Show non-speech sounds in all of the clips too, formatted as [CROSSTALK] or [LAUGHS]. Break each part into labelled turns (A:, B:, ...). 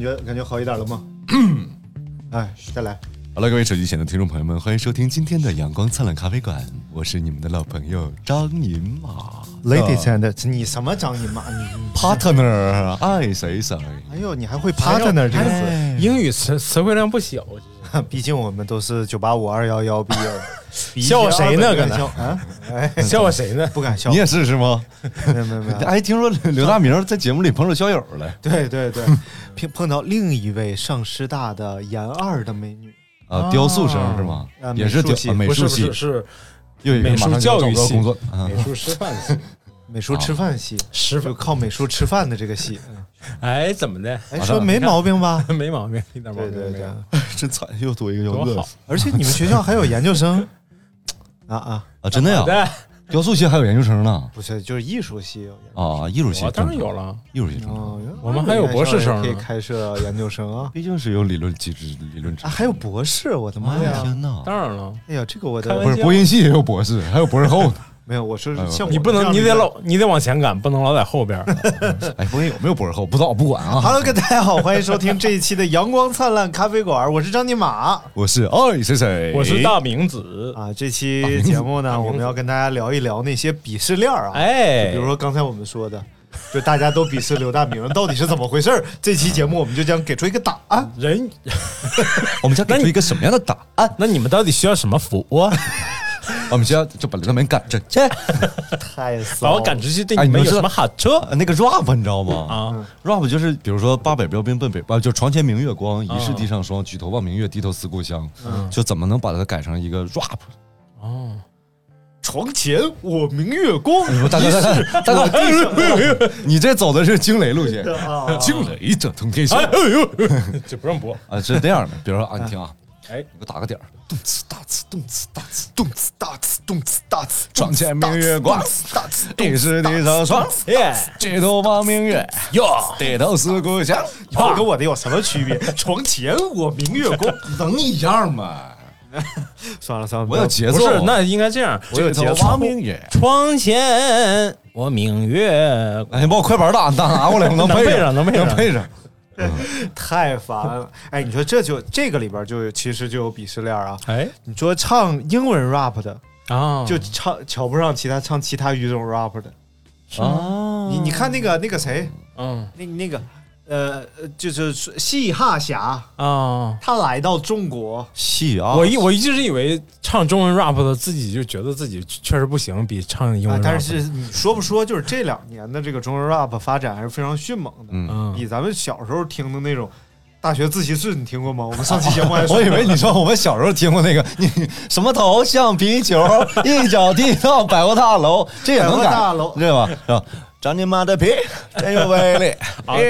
A: 感觉感觉好一点了吗？[COUGHS] 哎，再来。
B: 好了，各位手机前的听众朋友们，欢迎收听今天的阳光灿烂咖啡馆，我是你们的老朋友张银马
A: Ladies and 你什么张你妈你
B: ？partner，爱谁谁。
A: 哎呦，你还会 partner 这个词？
C: 英语词词汇量不小，[LAUGHS]
A: 毕竟我们都是九八五二幺幺毕业的。[LAUGHS]
C: 笑话谁呢
A: 比一些
C: 搁那
A: 笑啊？哎，[LAUGHS]
C: 笑话谁呢？
A: 不敢笑。
B: 你也是是吗？
A: 没有没有没有。
B: 哎，听说刘大明在节目里碰着校友了
A: 对对对，碰碰到另一位上师大的研二的美女，
B: 啊，雕塑生是吗
A: 啊？
B: 也是雕
A: 美术系
B: 啊美术系
C: 不是美术教育系美术师范系，
A: 美术吃饭系，
C: 师
A: 就靠美术吃饭的这个系。嗯 [LAUGHS]
C: 哎，怎么的？
A: 哎，说没毛病吧？[LAUGHS]
C: 没毛病，一点毛
A: 对对对
C: 病没有。，
B: 真惨，又多一个要
C: 多好
B: 饿死
A: 而且你们学校还有研究生 [LAUGHS] 啊啊，
B: 啊！真的呀，雕塑系还有研究生呢
A: 不是，就是艺术系有研究
B: 啊！艺术系
C: 当然有了。
B: 艺术系正常，
A: 哦，原来
C: 我们还有博士生
A: 可以开设研究生啊
B: 毕竟是有理论机制、理论知
A: 啊，
B: 识。
A: 还有博士，我的妈
B: 哎呀
A: 呀！
B: 天哪！
C: 当然了，
A: 哎呀，这个我的
B: 不是播音系也有博士，还有博士后呢。
A: 没有，我说
B: 哎呦
A: 像我
C: 你不能，你得老，你得往前赶，不能老在后边儿。[LAUGHS]
B: 哎，播音有没有博士后？不知道，我不管啊。
A: Hello，各位大家好，欢迎收听这一期的阳光灿烂咖啡馆，我是张金马 [LAUGHS]
B: 我是爱谁谁，
C: 我是大明子，
A: 啊。这期节目呢，我们要跟大家聊一聊那些鄙视链啊，
C: 哎，
A: 比如说刚才我们说的，就大家都鄙视刘大明，到底是怎么回事儿？这期节目我们就将给出一个答案。
C: 人，[LAUGHS]
B: 我们将给出一个什么样的答案？
C: 那你们到底需要什么服务啊？
B: 我们先就把刘大明赶着去。[LAUGHS]
A: 太骚
C: 把我赶出去，对
B: 哎你们
C: 有什么好处
B: 呃那个 rap 你知道吗？
C: 啊
B: ？rap 就是比如说八百标兵奔北，啊，就床前明月光，疑是地上霜，举头望明月，低头思故乡。就怎么能把它改成一个 rap？
C: 哦，
A: 床前我明月光，
B: 你说大哥，大哥，大哥，你这走的是惊雷路线，
A: 啊
B: 惊雷震通天下
C: 哎呦，这不让播。
B: 啊，是这样的。比如说啊，你听啊，
C: 哎，
B: 你给我打个点儿，动次大次，动次大次，
A: 动次大次，动次大次，
B: 床前明月光，
A: 大次，
B: 疑是地上霜，
C: 耶
B: 举头望明月，
C: 哟，
B: 低头思故乡。
A: 这跟我的有什么区别？床前我明月光，
B: 能一样吗？[LAUGHS]
A: 算了算了，
B: 我有节奏，
C: 不是，那应该这样。
B: 我有节奏。望明月，
C: 床前我明月，
B: 哎，你把我快板打打拿过来，我能
C: 能
B: 配
C: 配上能配上
B: 能配上。[LAUGHS]
A: 太烦了。哎，你说这就这个里边就有其实就有鄙视链啊。
C: 哎
A: 你说唱英文 rap 的，
C: 啊，
A: 就唱瞧不上其他唱其他语种 rap 的。
B: 啊
A: 你你看那个那个谁，
C: 嗯
A: 那那个呃，呃就是嘻哈侠，
C: 啊。
A: 他来到中国，
B: 嘻啊，
C: 我一我一直以为唱中文 rap 的自己就觉得自己确实不行，比唱英文
A: 啊但是你说不说，就是这两年的这个中文 rap 发展还是非常迅猛的，
B: 嗯，
C: 嗯。
A: 比咱们小时候听的那种大学自习室，你听过吗？我们 [LAUGHS] 上期节目还说，
B: 我以为你说我们小时候听过那个，[LAUGHS] 你什么头像皮球，一脚踢到百货大楼，这也能改，
A: 大楼。
B: 对吧？是吧？长你妈的屁，[LAUGHS] 真有威力！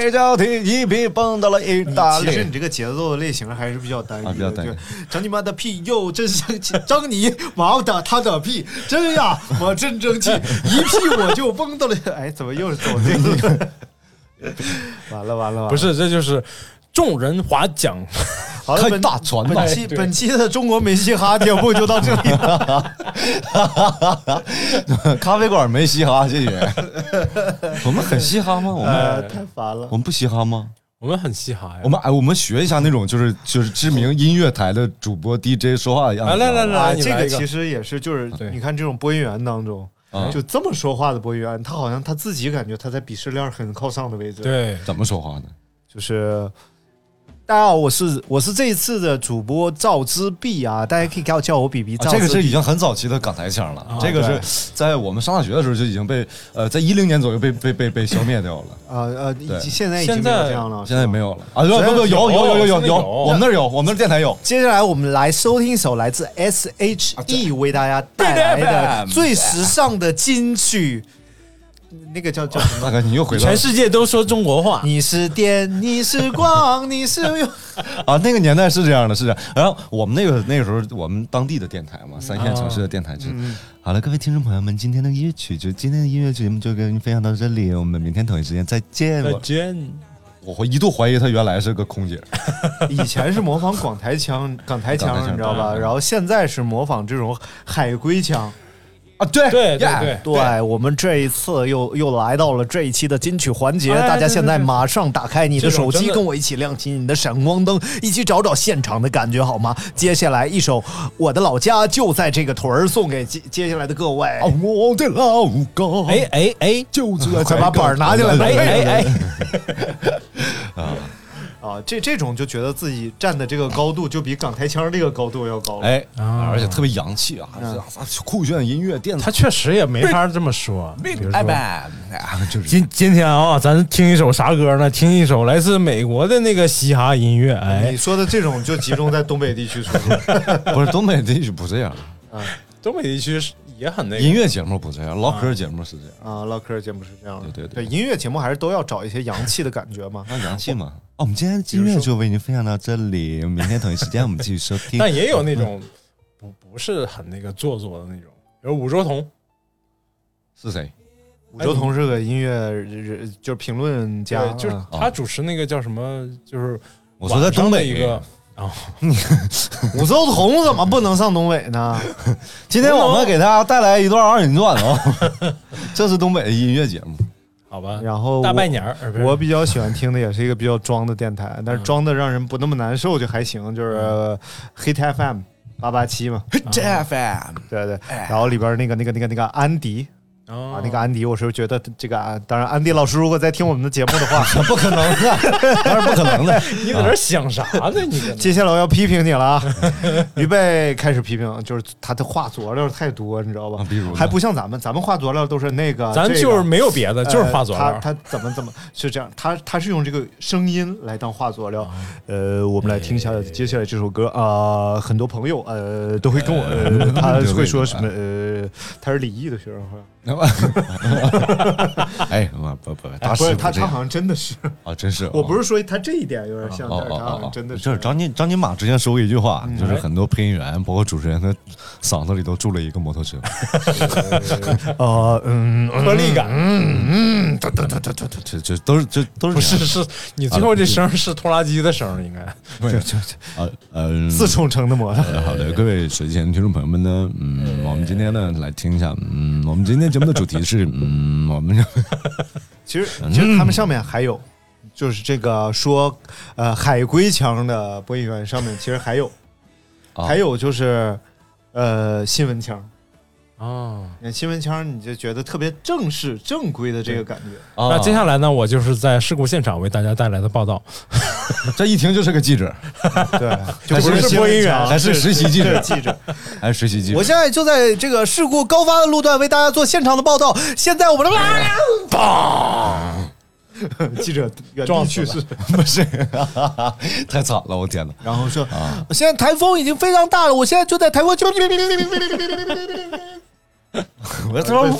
B: 一脚踢一屁蹦到了意大利
A: 其实你。这个节奏的类型还是比较单一的，
B: 啊比较单一
A: 就长你妈的屁又真生气，张你妈的他的屁真呀，我真争气，一屁我就蹦到了，[LAUGHS] 哎，怎么又是走这个？[LAUGHS] 完了完了完了，
C: 不是，这就是众人划桨。
A: 好了，
B: 开大船吧
A: 本期本期的中国没嘻哈节目就到这里了。[LAUGHS]
B: 咖啡馆没嘻哈，谢谢。[LAUGHS] 我们很嘻哈吗？我
A: 呃，
B: 们
A: 太烦了
B: 我。们不嘻哈吗？
C: 我们很嘻哈呀。
B: 我们哎，我们学一下那种就是就是知名音乐台的主播 DJ 说话的样子。
C: 来来来
A: 啊，这个其实也是，就是你看这种播音员当中，
B: 啊
A: 就这么说话的播音员，他好像他自己感觉他在鄙视链很靠上的位置。，
C: 对，
B: 怎么说话呢？
A: 就是大家好，我是我是这一次的主播赵之碧啊，大家可以叫叫我比比。
B: 啊
A: 赵
B: 这个是已经很早期的港台腔了，这个是在我们上大学的时候就已经被呃，在一零年左右被被被被消灭掉了，
A: 啊呃，已
B: 对
A: 经现在已经没有这样了，
B: 现在没
A: 有。
B: 了啊！不不不，有有有有有有，
C: 有
B: 我们那儿有，我们那儿电台有。
A: 接下来我们来收听一首来自 S.H.E 为大家带来的最时尚的金曲，那个叫叫什么？
B: 大哥，你又回到
C: 全世界都说中国话。
A: 你是电，你是光，你是。[LAUGHS]
B: 啊，那个年代是这样的，是这样。然后我们那个那个时候，我们当地的电台嘛，三线城市的电台就是。好了，各位听众朋友们，今天的音乐曲就今天的音乐节目就跟您分享到这里，我们明天同一时间再见。
C: 再
B: 我
C: 见。
B: 我会一度怀疑他原来是个空姐，[LAUGHS]
A: 以前是模仿广台腔，港台腔，
B: 港台腔
A: 你知道吧？然后现在是模仿这种海归腔。
B: 啊，对
C: 对对对，
A: 对。我们这一次又又来到了这一期的金曲环节，
C: 哎
A: 大家现在马上打开你的手机，跟我一起亮起你的闪光灯，一起找找现场的感觉好吗？接下来一首《我的老家就在这个屯儿》，送给接接下来的各位。
B: 啊，我的老家，
C: 哎哎哎，
B: 就住在
A: 快把板儿拿进来
C: 哎哎哎，
A: 啊，[LAUGHS] 这这种就觉得自己站的这个高度就比港台腔这个高度要高了。
B: 哎，
C: 啊
B: 而且特别洋气啊，这酷炫的音乐电子
C: 他确实也没法这么说。比如说，
B: 啊，就是
C: 今今天啊，咱听一首啥歌呢？听一首来自美国的那个嘻哈音乐。哎
A: 你，说的这种就集中在东北地区出现。[LAUGHS]
B: 不是东北地区不这样，
C: 东北地区是也很那个
B: 音乐节目不这样，唠嗑节目是这样，
A: 啊，唠嗑节目是这样的，
B: 对对对
A: 音乐节目还是都要找一些洋气的感觉嘛。
B: 那 [LAUGHS] 洋气嘛。[LAUGHS] 哦，我们今天音乐就为您分享到这里，明天同一时间我们继续收听。
C: 但也有那种 [LAUGHS] 不不是很那个做作的那种，比如武周彤，
B: 是谁？
A: 武周彤是个音乐人，就是评论家
C: 对，，就是
A: 嗯
C: 他主持那个叫什么，就是
B: 我说在东北
C: 一个，啊，[LAUGHS]
A: 武周彤怎么不能上东北呢？
B: 今天我们给大家带来一段二人转哦，[LAUGHS] 这是东北的音乐节目。
C: 好吧，
A: 然后我
C: 大拜年
A: 我比较喜欢听的也是一个比较装的电台，但是装的让人不那么难受就还行，就是呃 Hit FM 八八七嘛
B: ，FM
A: 对对，然后里边那个那个那个那个安迪
C: 哦
A: 啊，那个安迪，我是觉得这个啊，当然安迪老师如果在听我们的节目的话，[LAUGHS]
B: 不可能的，[LAUGHS] 当然不可能的。[LAUGHS]
C: 你在这想啥呢？你
A: 接下来我要批评你了啊！预备开始批评，就是他的话佐料太多，你知道吧
B: 啊？比如
A: 还不像咱们，咱们话佐料都是那个，
C: 咱就是没有别的，就是画佐料。
A: 呃他他怎么怎么是这样？他他是用这个声音来当画佐料。呃，我们来听一下接下来这首歌啊、很多朋友呃都会跟我，呃、他会说什么？呃，他是李毅的学生，好像 [LAUGHS]
B: 哎，不不不，大师傅这样
A: 是他他好像真的是，
B: 啊，真是。
A: 我不是说他这一点有点像，
B: 哦
A: 但是他，真的
B: 就是张金张金马之前说过一句话，就是很多配音员，包括主持人，他嗓子里都住了一个摩托车。
A: 呃嗯
C: 颗粒感
A: 嗯嗯，哒哒哒哒哒哒。
B: 这这都是这都是
C: 不是是你最后这声是拖拉机的声，应该
B: 不是啊呃
A: 自冲程的摩托。
B: 好的，各位手机前听众朋友们呢，嗯，我们今天呢来听一下，嗯，我们今天节目的主题是，嗯，我们 [LAUGHS]
A: 其实其实他们上面还有，就是这个说呃海龟腔的播音员上面其实还有，
B: 啊
A: 还有就是呃新闻腔。
C: 哦。
A: 你新闻腔，你就觉得特别正式、正规的这个感觉。
C: 那接下来呢，我就是在事故现场为大家带来的报道。[LAUGHS]
B: 这一听就是个记者，[LAUGHS]
A: 对，[LAUGHS] 就
B: 还是
C: 播音员
B: 还是实习记者
A: 记者。
B: 还是实习记者
A: 我。现在就在这个事故高发的路段为大家做现场的报道。现在我们的砰，记者原地去世。
B: 不是，太惨了，我天哪！
A: 然后说，现在台风已经非常大了，我现在就在台风就 [LAUGHS]
B: 我他妈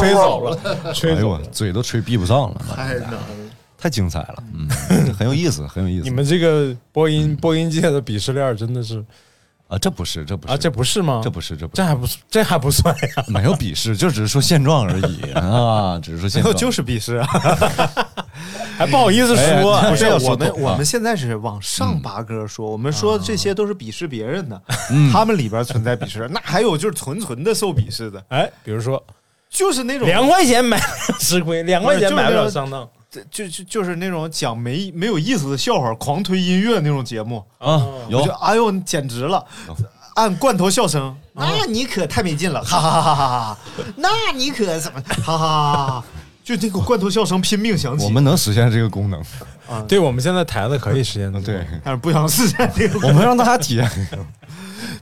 C: 吹走了，吹
B: 哎呦我
C: 走了。
B: 嘴都吹闭不上了，
A: 太难了。
B: 太精彩了，嗯，[LAUGHS] 很有意思，很有意思。
C: 你们这个播音播音界的鄙视链真的是
B: 啊，这不是，这不是
C: 啊，这不是吗？
B: 这不是，这不是
C: 这还不这还不算呀？
B: 没有鄙视，就只是说现状而已 [LAUGHS] 啊，只是说现状。
A: 就是鄙视啊！[LAUGHS]
C: 还不好意思说，
B: 哎
A: 不是我们，我
B: 啊
A: 们现在是往上拔歌说，我们说这些都是鄙视别人的，
B: 嗯
A: 他们里边存在鄙视，那还有就是纯纯的受鄙视的，
C: 哎，比如说
A: 就是那种
C: 两块钱买吃亏，两块钱买不了上当。
A: 就就就是那种讲没没有意思的笑话，狂推音乐那种节目
B: 啊，有
A: 我就哎呦简直了，按罐头笑声，那你可太没劲了，哈哈哈哈哈哈！那你可怎么，哈哈哈哈！就那个罐头笑声拼命响起，
B: 我们能实现这个功能，
C: 对，我们现在台子可以实现的，
B: 对，
A: 但是不想实现这个。
B: 我们让大家体验。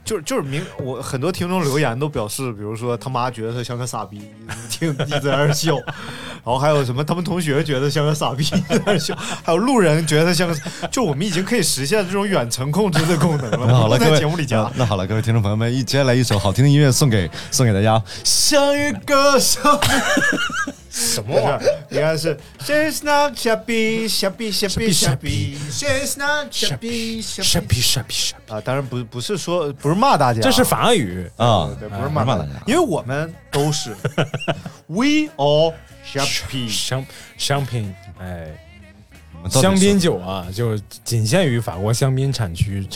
A: 就是就是明我很多听众留言都表示，比如说他妈觉得他像个傻逼，[LAUGHS] 听一直在那笑，[LAUGHS] 然后还有什么他们同学觉得像个傻逼在那笑，[LAUGHS] 还有路人觉得他像个，就我们已经可以实现这种远程控制的功能了。
B: 那好了，各位
A: 在节目里讲
B: 那。那好了，各位听众朋友们，一接下来一首好听的音乐送给送给大家，像一个小
A: 什么玩意儿？[LAUGHS] 应该是 She's not shabby, shabby, shabby, shabby. She's not shabby,
C: 傻
A: shabby.
C: 逼傻逼傻逼，
A: 啊，当然不不是说不是骂大家，
C: 这是法语，
B: 啊，
A: 对，不是骂大家因为我们都是 [LAUGHS] We all shabby。[LAUGHS]
C: 香香槟，哎，香槟
B: 是
C: 酒啊，就仅限于法国香槟产区。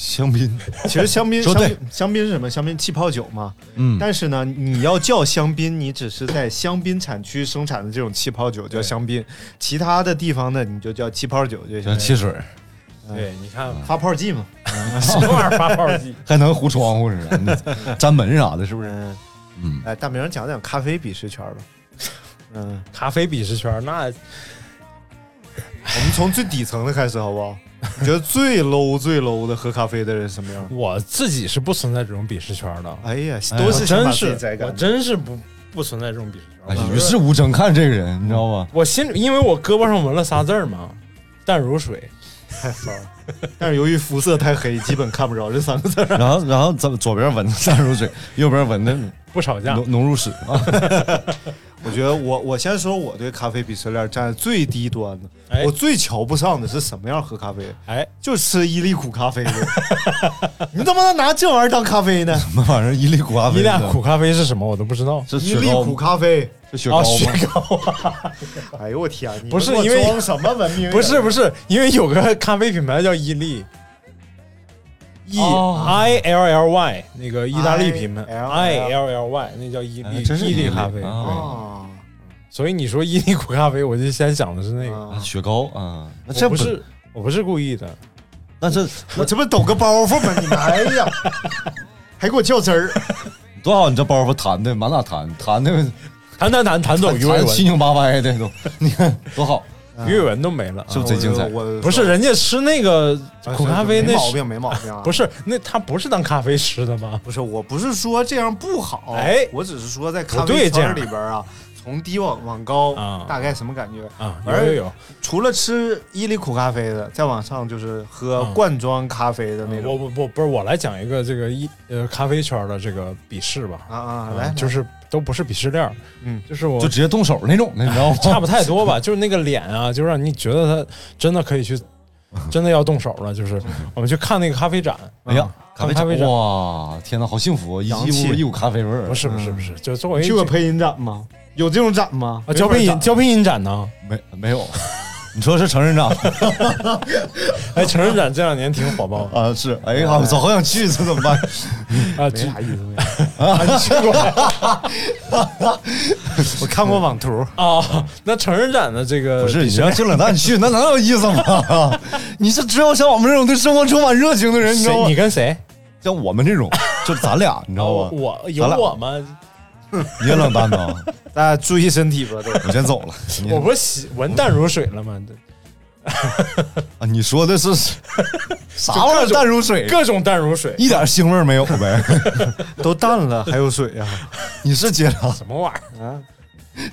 B: 香槟，[LAUGHS]
A: 其实香槟，
B: 说对
A: 香槟香槟是什么？香槟气泡酒嘛。
B: 嗯，
A: 但是呢，你要叫香槟，你只是在香槟产区生产的这种气泡酒叫香槟，其他的地方呢，你就叫气泡酒就行。
B: 像汽水，
C: 对，你看
A: 发泡剂嘛。
C: 什么玩意儿发泡剂？[LAUGHS]
B: 还能糊窗户似的，[LAUGHS] 粘门啥的，是不是？
A: 嗯，
B: 嗯，
A: 哎，大明讲讲咖啡鄙视圈吧。嗯，
C: 咖啡鄙视圈，那
A: 我们从最底层的开始，好不好？你觉得最 low 最 low 的喝咖啡的人什么样？
C: 我自己是不存在这种鄙视圈的，
A: 哎呀，
B: 哎
A: 都是
C: 我真是我。真是不不存在这种鄙视
B: 哎
C: 圈。我
B: 与世无争，看这个人，你知道吗？
C: 我心里，因为我胳膊上纹了仨字儿嘛，淡如水。
A: 太骚了。但是由于肤色太黑，基本看不着这三个字儿。
B: 然后，然后左左边纹的淡如水，右边纹的
C: 不吵架，
B: 浓浓如屎啊！[LAUGHS]
A: 我觉得我我先说我对咖啡鄙视链站在最低端的，
C: 哎
A: 我最瞧不上的是什么样喝咖啡？
C: 哎，
A: 就吃伊利苦咖啡的，[LAUGHS] 你怎么能拿这玩意儿当咖啡呢？
B: 什么玩意儿？伊利苦咖啡？
C: 伊俩苦咖啡是什么我都不知道。
B: 是
A: 伊利苦
B: 吗？
A: 咖啡，
C: 啊，
B: 是雪糕
C: 雪
B: 吗？
C: 糕 [LAUGHS]
A: 哎呦我天，你给我
C: 不是因为
A: 装什么文明人？
C: 不是不是，因为有个咖啡品牌叫伊利，E
A: 哦
C: I L L Y 那个意大利品牌 ILL，I L L Y 那叫伊伊利咖啡。
B: 啊
A: 啊，
C: 所以你说伊利苦咖啡，我就先想的是那个。
A: 啊
B: 雪糕啊，那这
C: 不是我不是故意的，
B: 那这
A: 我这不抖个包袱吗？你们哎呀，[LAUGHS] 还给我较真儿，
B: 多好！你这包袱弹的满哪弹，弹的
C: 弹弹弹弹走鱼尾纹，
B: 弹七扭八歪的都，你看多好，
C: 鱼尾纹都没了。
B: 是不是贼精彩？
A: 我我
C: 不是人家吃那个苦咖啡那
A: 没毛病，没毛病啊！
C: 不是那他不是当咖啡吃的吗？
A: 不是，我不是说这样不好，
C: 哎
A: 我只是说在咖啡圈里边啊，从低往往高
C: 啊
A: 大概什么感觉？
C: 啊，有有有，
A: 除了吃伊利苦咖啡的，再往上就是喝
C: 嗯
A: 罐装咖啡的那
C: 我
A: 种。
C: 不不不是我来讲一个这个一呃咖啡圈的这个鄙视吧，
A: 啊啊，
C: 啊
A: 来，
C: 就是都不是鄙视链儿，
A: 嗯
C: 就是我
B: 就直接动手那种的，你知道吗？[LAUGHS]
C: 差不太多吧，就是那个脸啊，就让你觉得他真的可以去，真的要动手了。就是 [LAUGHS] 我们去看那个咖啡展，
B: 哎呀，
C: 看
B: 啡
C: 咖啡展
B: 哇，天哪，好幸福！一一
A: 洋气
B: 屋一股咖啡味儿，
C: 不是不是不是，就作为
A: 去过配音展吗？有这种展吗？
C: 啊，交配音交配音展呢？
B: 没没有？[LAUGHS] 你说是成人展 [LAUGHS]
C: 哎，成人展这两年挺火爆
B: 啊？是，哎呀，我操，好想去，这怎么办？
C: 啊，
A: 没
C: 这
A: 啥意思。[LAUGHS] 啊，你去过？我看过网图。
C: 啊，那成人展的这个
B: 不是，你让金冷淡去，那能有意思吗？你是只有像我们这种对生活充满热情的人，你知道？吗
C: 你？跟谁？
B: 像我们这种，就咱俩，你知道
C: 哦
B: 吗？
C: 我有我吗？[LAUGHS]
B: 你也冷淡呢？[LAUGHS]
A: 大家注意身体吧，都。
B: 我先走了。[LAUGHS]
C: 我不是洗闻淡如水了吗？
B: 啊，你说的是啥玩意儿？淡如水，
C: 各种淡如水，
B: 一点腥味儿没有呗？
A: 都淡了，还有水啊！
B: 你是接着
C: 什么玩意儿啊？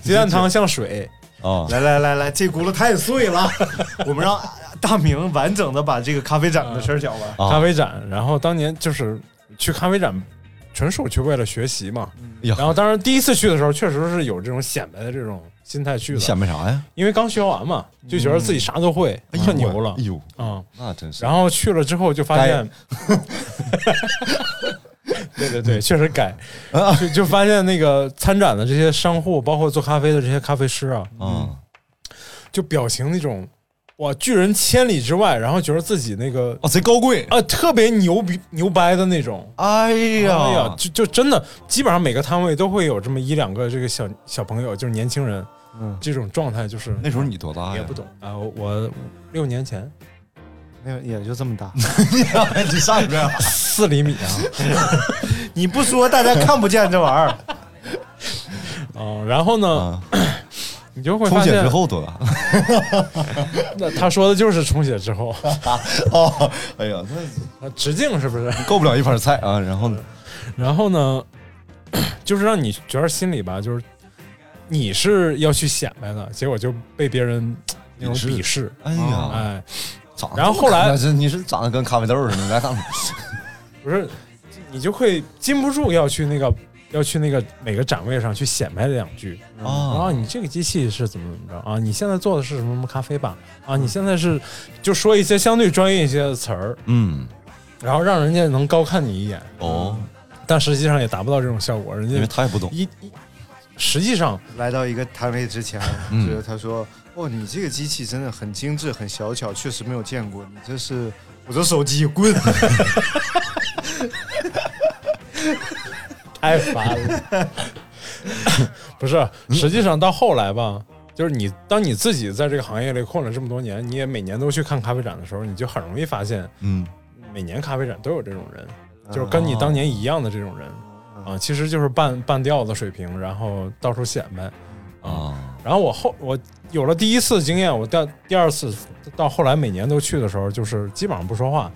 C: 鸡蛋汤像水，
B: 啊？
A: 来来来来，这轱辘太碎了，我们让大明完整的把这个咖啡展的事儿讲完。
B: 啊
C: 咖啡展。然后当年就是去咖啡展，纯属去为了学习嘛。
B: 呀
C: 然后当然第一次去的时候，确实是有这种显摆的这种心态去的，
B: 显摆啥呀？
C: 因为刚学完嘛，就觉得自己啥都会，
B: 哎呦
C: 特牛了。
B: 哎呦，
C: 啊。
B: 那真是。
C: 然后去了之后就发现，[LAUGHS] 对对对，确实改，就就发现那个参展的这些商户，包括做咖啡的这些咖啡师啊，
B: 啊，
C: 就表情那种哇拒人千里之外，然后觉得自己那个
B: 哦，贼高贵。
C: 啊特别牛逼牛掰的那种。
B: 哎
C: 哎呀
B: 呀，，
C: 就就真的，基本上每个摊位都会有这么一两个这个小小朋友，就是年轻人，嗯这种状态就是
B: 那时候你多大呀？
C: 也不懂啊，我六年前
A: 那也就这么大，[LAUGHS] [LAUGHS]
B: 你上边
C: 四厘米啊，
A: 你不说大家看不见这玩意儿。[LAUGHS]
C: 哦，然后呢，
B: 啊，[CLEARS THROAT]
C: 你就会发现
B: 充血之，后多大？
C: 那他说的就是充血之后，[LAUGHS]
B: 哦，哎呀，那
C: 啊直径是不是？
B: 够不了一盘菜啊。然后呢？
C: 然后呢，[CLEARS THROAT] 就是让你觉得心里吧，就是你是要去显摆的，结果就被别人那种
B: 鄙视
C: 鄙视，
B: 哎呀，
C: 哎，
B: 长得
C: 然后后来
B: 你是长得跟咖啡豆似的，你来看。[LAUGHS]
C: 不是，你就会禁不住要去那个要去那个每个展位上去显摆两句啊，
B: 啊，
C: 你这个机器是怎么怎么着啊？你现在做的是什么什么咖啡吧？啊，你现在是就说一些相对专业一些的词儿，
B: 嗯，
C: 然后让人家能高看你一眼，
B: 哦，
C: 但实际上也达不到这种效果，人家
B: 因为
C: 家
B: 他也不懂。
C: 一一实际上
A: 来到一个摊位之前，
B: 嗯
A: 就是他说：“哦，你这个机器真的很精致、很小巧，确实没有见过。你这是我这手机滚！[LAUGHS]
C: 太烦了。[LAUGHS] 不是，实际上到后来吧，就是你当你自己在这个行业里混了这么多年，你也每年都去看咖啡展的时候，你就很容易发现，
B: 嗯，
C: 每年咖啡展都有这种人，就是跟你当年一样的这种人。啊，其实就是半半吊子水平，然后到处显摆。啊。
B: 啊，
C: 然后我后我有了第一次经验，我第第二次到后来每年都去的时候，就是基本上不说话，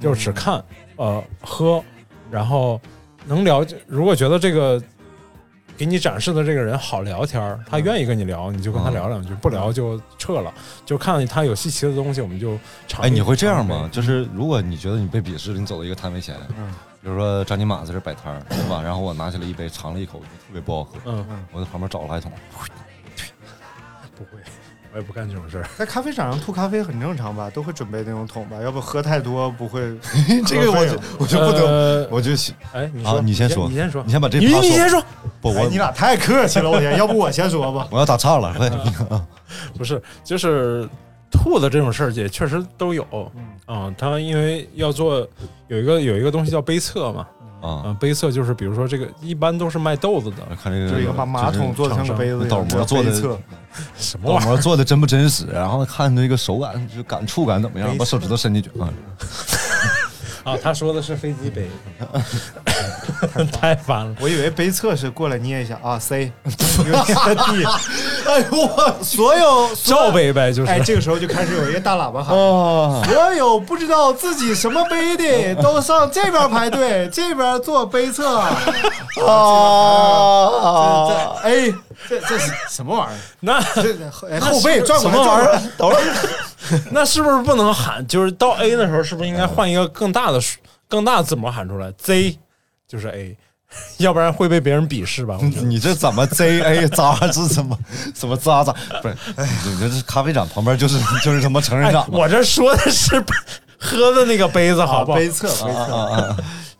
C: 就是只看呃喝，然后能了解。如果觉得这个给你展示的这个人好聊天儿，他愿意跟你聊，你就跟他聊两句；不聊就撤了。就看他有稀奇的东西，我们就尝。
B: 哎，你会这样吗？？就是如果你觉得你被鄙视了，你走到一个摊位前，比如说张金马在这摆摊儿，对吧？然后我拿起来一杯，尝了一口，就特别不好喝，
C: 嗯，
B: 我在旁边找了一桶，
C: 不会，我也不干这种事儿。[LAUGHS]
A: 在咖啡场上吐咖啡很正常吧？都会准备那种桶吧？要不喝太多不会。[LAUGHS]
B: 这个我就 [LAUGHS] 我就不得，
C: 呃
B: 我就
C: 哎，你
B: 啊
C: 说，
B: 你先说
C: 你先说，
B: 你先把这
C: 你
B: 趴说
C: 你先说。
B: 不，
A: 哎，
B: 我
A: 你俩太客气了，我先，要不我先说吧。
B: 我要打岔了，快，
C: 不是，就是吐的这种事儿也确实都有。嗯、他因为要做有一个有一个东西叫杯测嘛，
B: 啊
C: 啊、，杯测就是比如说这个一般都是卖豆子的，
B: 看这个
A: 就是一个把马桶做的像个杯子
B: 倒模做的 [LAUGHS]
C: 什么玩意儿？
B: 模做的真不真实，然后看这个手感就感触感怎么样，把手指头伸进去啊，[LAUGHS]
C: 啊，他说的是飞机杯，[LAUGHS] 太烦了。
A: 我以为杯测是过来捏一下啊，C，有点地。[LAUGHS] 哎呦我所有
C: 罩杯呗，就是、
A: 哎，这个时候就开始有一个大喇叭喊。
B: 哦，
A: 所有不知道自己什么杯的，[LAUGHS] 都上这边排队，这边做杯测。[LAUGHS]
B: 啊
A: 这哎，这这是什么玩意儿？
C: 那
A: 这哎后背转过来，
C: 什么玩意儿
A: 转过来？等会儿，
C: 那是不是不能喊？就是到 A 的时候，是不是应该换一个更大的数更大的字母喊出来？Z 就是 A，[LAUGHS] 要不然会被别人鄙视吧？
B: 你这怎么 Z A [LAUGHS] 渣是怎么怎么渣渣？不是，你这是咖啡展旁边就是就是什么成人
C: 哎
B: 展，吗？
C: 我这说的是喝的那个杯子，好不好？
A: 杯测，杯测，
B: 啊，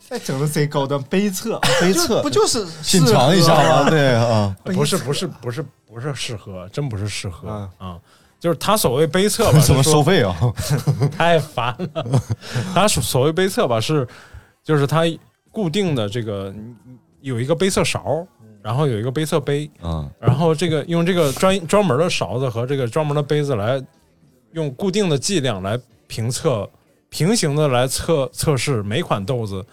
A: 再整的贼高端，杯测，
B: 杯测
A: 不就是
B: 品尝一下
A: 吗？
B: 对啊，
C: 不是不是不是不是试喝，真不是试喝
A: 嗯
C: 啊。就是他所谓杯测吧，[LAUGHS]
B: 怎么收费啊？
C: 太烦了。他所所谓杯测吧，是就是他固定的这个有一个杯测勺，然后有一个杯测杯，
B: 嗯。
C: 然后这个用这个专专门的勺子和这个专门的杯子来用固定的剂量来评测，平行的来测测试每款豆子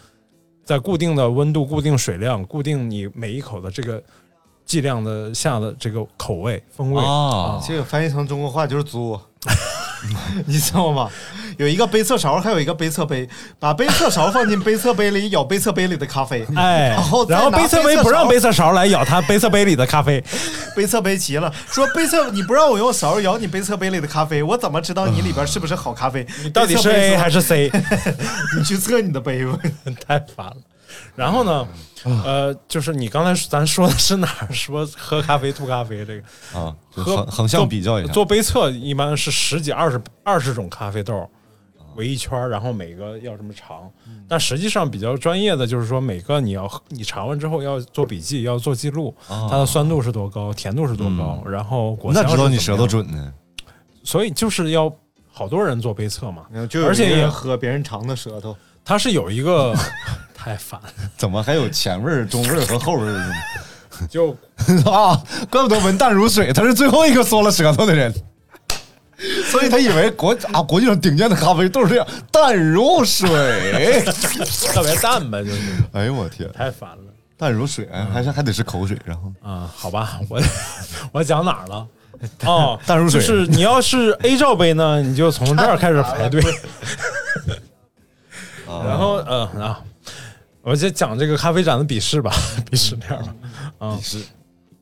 C: 在固定的温度、固定水量、固定你每一口的这个剂量的下的这个口味风味。
B: 啊，
A: 这个翻译成中国话就是作，[LAUGHS] 你知道吗？有一个杯测勺，还有一个杯测杯，把杯测勺放进杯测杯里，舀杯测杯里的咖啡，
C: 哎，
A: 然后
C: 然后杯测杯不让杯测勺来舀它杯测杯里的咖啡，[LAUGHS]
A: 杯测杯齐了，说杯测你不让我用勺舀你杯测杯里的咖啡，我怎么知道你里边是不是好咖啡？
C: 你到底是 A 还是 C？[LAUGHS]
A: 你去测你的杯吧。
C: 太烦了。然后呢，呃，就是你刚才咱说的是哪儿？说喝咖啡吐咖啡这个，
B: 啊，就
C: 喝
B: 横横向比较一下，
C: 做杯测一般是十几、二十、二十种咖啡豆围一圈儿，然后每个要这么尝。但实际上比较专业的就是说，每个你要你尝完之后要做笔记，要做记录，它的酸度是多高，甜度是多高，然后果香
B: 那知道你舌头。准呢？
C: 所以就是要好多人做杯测嘛，
A: 就
C: 而且也
A: 喝别人尝的舌头，
C: 它是有一个 [LAUGHS] 太烦了。
B: 怎么还有前味儿、中味儿和后味儿呢？
C: 就 [LAUGHS]
B: 啊，怪不得闻淡如水，他是最后一个缩了舌头的人，[LAUGHS] 所以他以为国啊国际上顶尖的咖啡都是这样淡如水。
C: 特别淡呗，就是
B: 哎呦我天，
C: 太烦了
B: 淡如水，哎还是还得是口水，然后
C: 啊！好吧，我我讲哪儿了？哦，
B: 淡如水
C: 就是你要是 A 罩杯呢，你就从这儿开始排队，然后呃啊，我就讲这个咖啡展的笔试吧，笔试这样吧，啊，
B: 是，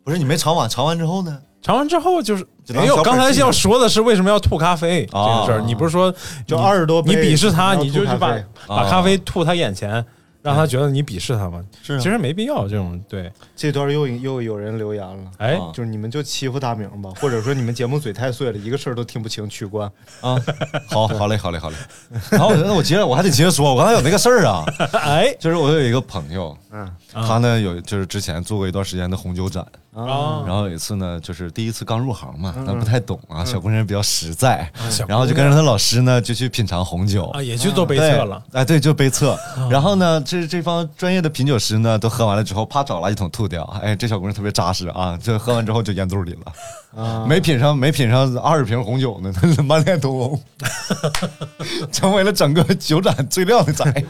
B: 不是你没尝完，尝完之后呢？
C: 尝完之后就是没有。刚才要说的是为什么要吐咖啡这
B: 啊
C: 个事儿，你不是说
A: 就
C: 你
A: 二十多杯
C: 你鄙视他，你就去把把咖啡吐他眼前，让他觉得你鄙视他嘛？
B: 是啊
C: 其实没必要这种对，
A: 这段又又有人留言了。
C: 哎，
B: 啊
A: 就是你们就欺负大明吧，或者说你们节目嘴太碎了，一个事儿都听不清，取关。
B: 啊，[LAUGHS] 好好嘞，好嘞，好嘞。[LAUGHS] 然后那我接着我还得接着说，我刚才有那个事儿啊，[LAUGHS]
C: 哎
B: 就是我有一个朋友，
A: 嗯
B: 他呢有就是之前做过一段时间的红酒展，
C: 啊。
B: 然后有一次呢，就是第一次刚入行嘛，那不太懂啊，小姑娘比较实在，
C: 小
B: 然后就跟着他老师呢就去品尝红酒。
C: 啊，也去做杯测了，
B: 哎，对，就杯测。然后呢，这这帮专业的品酒师呢，都喝完了之后，啪找垃圾桶吐掉。哎，这小姑娘特别扎实啊，这喝完之后就咽肚里了，没品上没品上二十瓶红酒呢，满脸通红，[LAUGHS] 成为了整个酒展最靓的仔。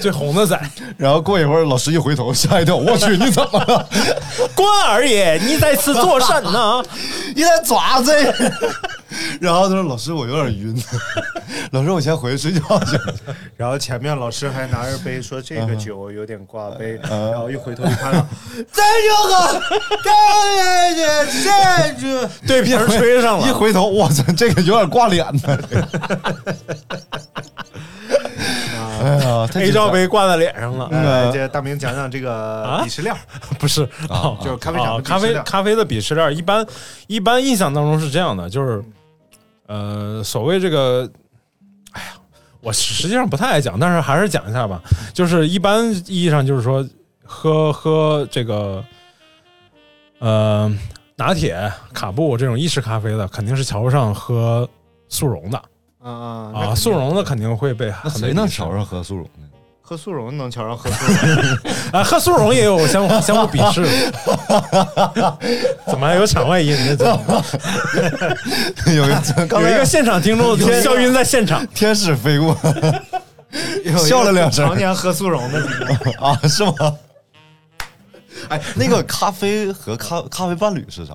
C: 最红的仔，[LAUGHS]
B: 然后过一会儿，老师一回头，吓一跳，我去，你怎么了？[LAUGHS]
C: 关二爷，你在此作甚呢？[LAUGHS]
B: 你在爪子？然后他说：“老师，我有点晕。老师，我先回去睡觉去。
A: 然后前面老师还拿着杯说这个酒有点挂杯，然后一回头一看到，这就喝，这这这
C: 对瓶吹上了一，
B: 回头，我操，这个有点挂脸呢。哎呀，太
C: A 罩杯挂在脸上了，
A: 来，这大明讲讲这个
C: 啊？
A: 鄙视链，
C: 不是，啊
A: 就是咖啡厂
C: 咖啡咖啡的鄙视链，一般一般印象当中是这样的，就是呃，所谓这个，哎呀，我实际上不太爱讲，但是还是讲一下吧。就是一般意义上就是说，喝喝这个呃拿铁、卡布这种意式咖啡的，肯定是瞧不上喝速溶的
A: 啊啊
C: 啊，速溶的肯定会被
B: 那谁能瞧上喝速溶的？
A: 喝速溶能瞧上喝速溶，[LAUGHS]
C: 啊，喝速溶也有相互相互鄙视，[LAUGHS] 怎么还有场外音呢？怎么
B: 有
C: 有一个现场听众笑晕在现场，[LAUGHS]
B: 天使飞过，笑了两声
A: 常年喝速溶的，
B: 啊，是吗？哎，那个咖啡和咖咖啡伴侣是啥？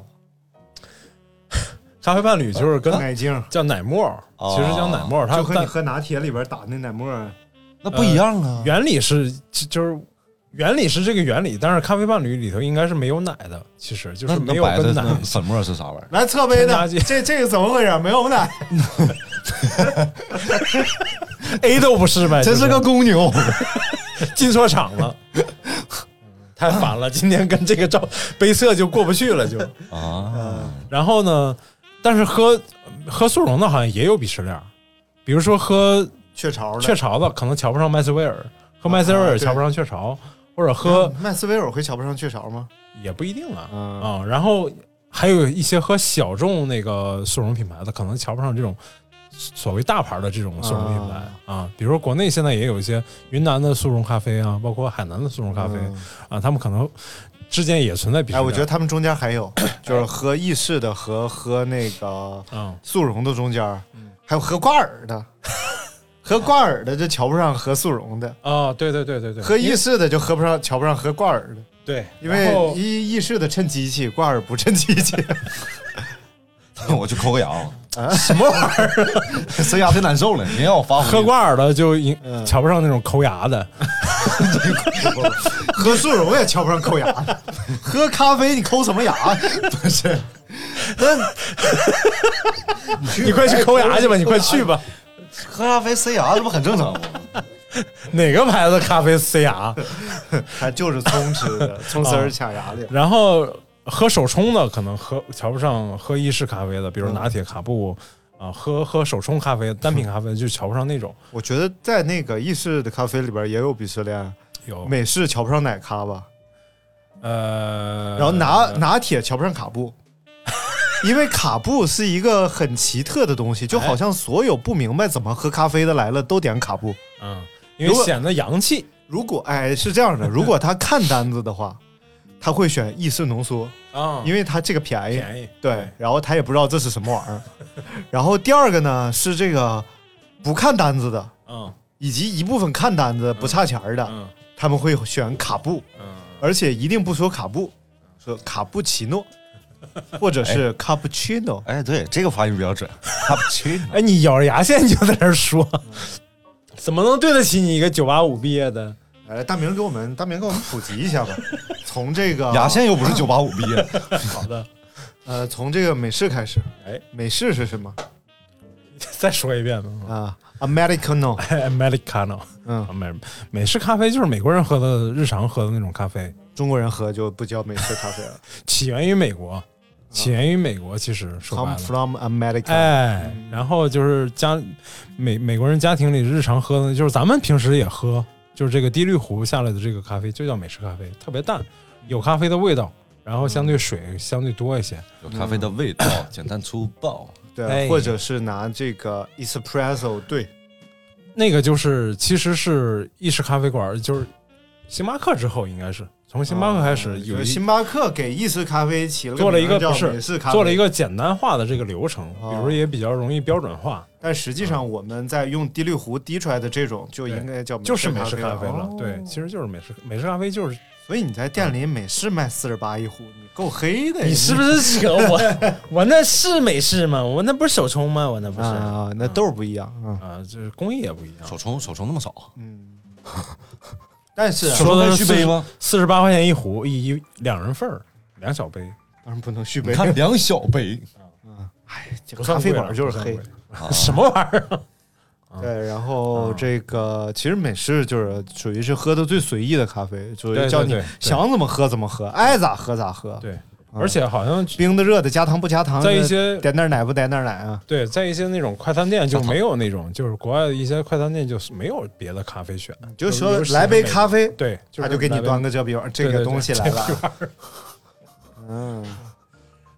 C: 咖啡伴侣就是跟
A: 奶精，
C: 叫奶沫，
B: 哦
C: 其实叫奶沫，它
A: 就和你
C: 但
A: 喝拿铁里边打那奶沫儿，
B: 那不一样啊。
C: 原理是就就是原理是这个原理，但是咖啡伴侣里头应该是没有奶的，其实就是没有
B: 那白的
C: 跟奶
B: 粉末是啥玩意儿？
A: 来侧杯的，[LAUGHS] 这这个怎么回事？没有奶，[LAUGHS]
C: A 都不是呗，[LAUGHS]
B: 真是个公牛。
C: 进错场了。太烦了，今天跟这个照杯测就过不去了，就。
B: 啊，
C: 然后呢，但是喝喝速溶的好像也有鄙视链，比如说喝
A: 雀巢的，
C: 雀巢的可能瞧不上麦斯威尔，喝麦斯威尔瞧不上雀巢，或者喝
A: 麦斯威尔会瞧不上雀巢吗？
C: 也不一定啊
A: 嗯
C: 啊。然后还有一些喝小众那个速溶品牌的，可能瞧不上这种所谓大牌的这种速溶品牌啊。比如说国内现在也有一些云南的速溶咖啡啊，包括海南的速溶咖啡
A: 嗯
C: 啊，他们可能之间也存在鄙视。
A: 哎，我觉得他们中间还有，[COUGHS] 就是喝意式的和喝那个
C: 嗯。
A: 速溶的中间，还有喝挂耳的，[LAUGHS] 喝挂耳的就瞧不上喝速溶的，
C: 啊，对对对对对，
A: 喝意式的就喝不上，瞧不上喝挂耳的，
C: 对，
A: 因为意意式的趁机器，挂耳不趁机器。[LAUGHS]
B: 我去抠个牙，
C: 什么玩意儿？[LAUGHS]
B: 塞牙太难受了。你让我发
C: 喝挂耳的就
A: 嗯。
C: 瞧不上那种抠牙的，[LAUGHS]
A: 喝速溶也瞧不上抠牙，喝咖啡你抠什么牙？[LAUGHS] 不是，那
C: 你快去抠牙去吧，你快去吧。
B: 喝咖啡塞牙，这不很正常吗？[LAUGHS]
C: 哪个牌子咖啡塞牙？
A: 它就是葱吃的，葱丝儿卡牙里。
C: 然后喝手冲的可能喝瞧不上喝意式咖啡的，比如拿铁、卡布啊，喝喝手冲咖啡、单品咖啡就瞧不上那种。
A: 我觉得在那个意式的咖啡里边也有鄙视链，
C: 有
A: 美式瞧不上奶咖吧，
C: 呃，
A: 然后拿拿铁瞧不上卡布。[LAUGHS] 因为卡布是一个很奇特的东西，就好像所有不明白怎么喝咖啡的来了都点卡布。
C: 嗯，因为显得洋气。
A: 如果哎是这样的，如果他看单子的话，他会选意式浓缩，
C: 啊，
A: 因为他这个便宜。
C: 便宜，
A: 对，然后他也不知道这是什么玩意儿。[LAUGHS] 然后第二个呢是这个不看单子的，
C: 嗯
A: 以及一部分看单子不差钱儿的，
C: 嗯
A: 他们会选卡布，
C: 嗯，
A: 而且一定不说卡布，说卡布奇诺，[LAUGHS] 或者是卡布奇诺。
B: 哎，对，这个发音比较准。卡布奇诺，
C: 哎，你咬着牙线就在那说，怎么能对得起你一个九八五毕业的？
A: 来，大明给我们，大明给我们普及一下吧。[LAUGHS] 从这个
B: 牙线又不是九八五毕业，[LAUGHS]
C: 好的，
A: 呃，从这个美式开始。
C: 哎，
A: 美式是什么 [LAUGHS]
C: 再说一遍吧。
A: 啊？Americano。
C: Americano，
A: 嗯，
C: 美美式咖啡就是美国人喝的日常喝的那种咖啡，
A: 中国人喝就不叫美式咖啡了。
C: 起源于美国，起源于美国。其实说白
A: Come，from America。
C: 哎，然后就是家美美国人家庭里日常喝的，就是咱们平时也喝，就是这个滴滤壶下来的这个咖啡，就叫美式咖啡，特别淡，有咖啡的味道，然后相对水相对多一些。
B: 有咖啡的味道，简单粗暴。[LAUGHS]
A: 对，
C: 哎
A: 或者是拿这个 espresso 兑。
C: 那个就是其实是意式咖啡馆，就是星巴克之后应该是从星巴克开始有
A: 星巴克给意式咖啡起了
C: 做了一个不是做了一个简单化的这个流程，
A: 哦
C: 比如也比较容易标准化，
A: 但实际上我们在用滴滤壶滴出来的这种就应该叫
C: 就是美式咖啡了。
A: 哦
C: 对，其实就是美式美式咖啡就是
A: 所以你在店里美式卖四十八一壶，你够黑的呀。
C: 你是不是扯我？[LAUGHS] 我那是美式吗？我那不是手冲吗？我那不是
A: 啊？那豆不一样啊。
C: 啊，这工艺也不一样。
B: 手冲手冲那么少，
A: 嗯，[LAUGHS] 但是啊
C: 说的是
B: 续杯吗？
C: 四十八块钱一壶，一一两人份儿，两小杯，
A: 当然不能续杯。
B: 你看 [LAUGHS] 两小杯，
A: 这个咖啡馆就是黑。[LAUGHS]
B: 啊
C: 什么玩意儿？
A: 对，然后这个其实美式就是属于是喝的最随意的咖啡，就是叫你想怎么喝怎么喝，爱咋喝咋喝。
C: 对，而且好像
A: 冰的热的加糖不加糖，
C: 在一些
A: 点点奶不点点奶啊。
C: 对，在一些那种快餐店就没有那种，就是国外的一些快餐店就是没有别的咖啡选，
A: 就说来杯咖啡，
C: 对，
A: 他就给你端个这逼玩意，这个东西来
C: 这个
A: 了。[LAUGHS] 嗯。[LAUGHS]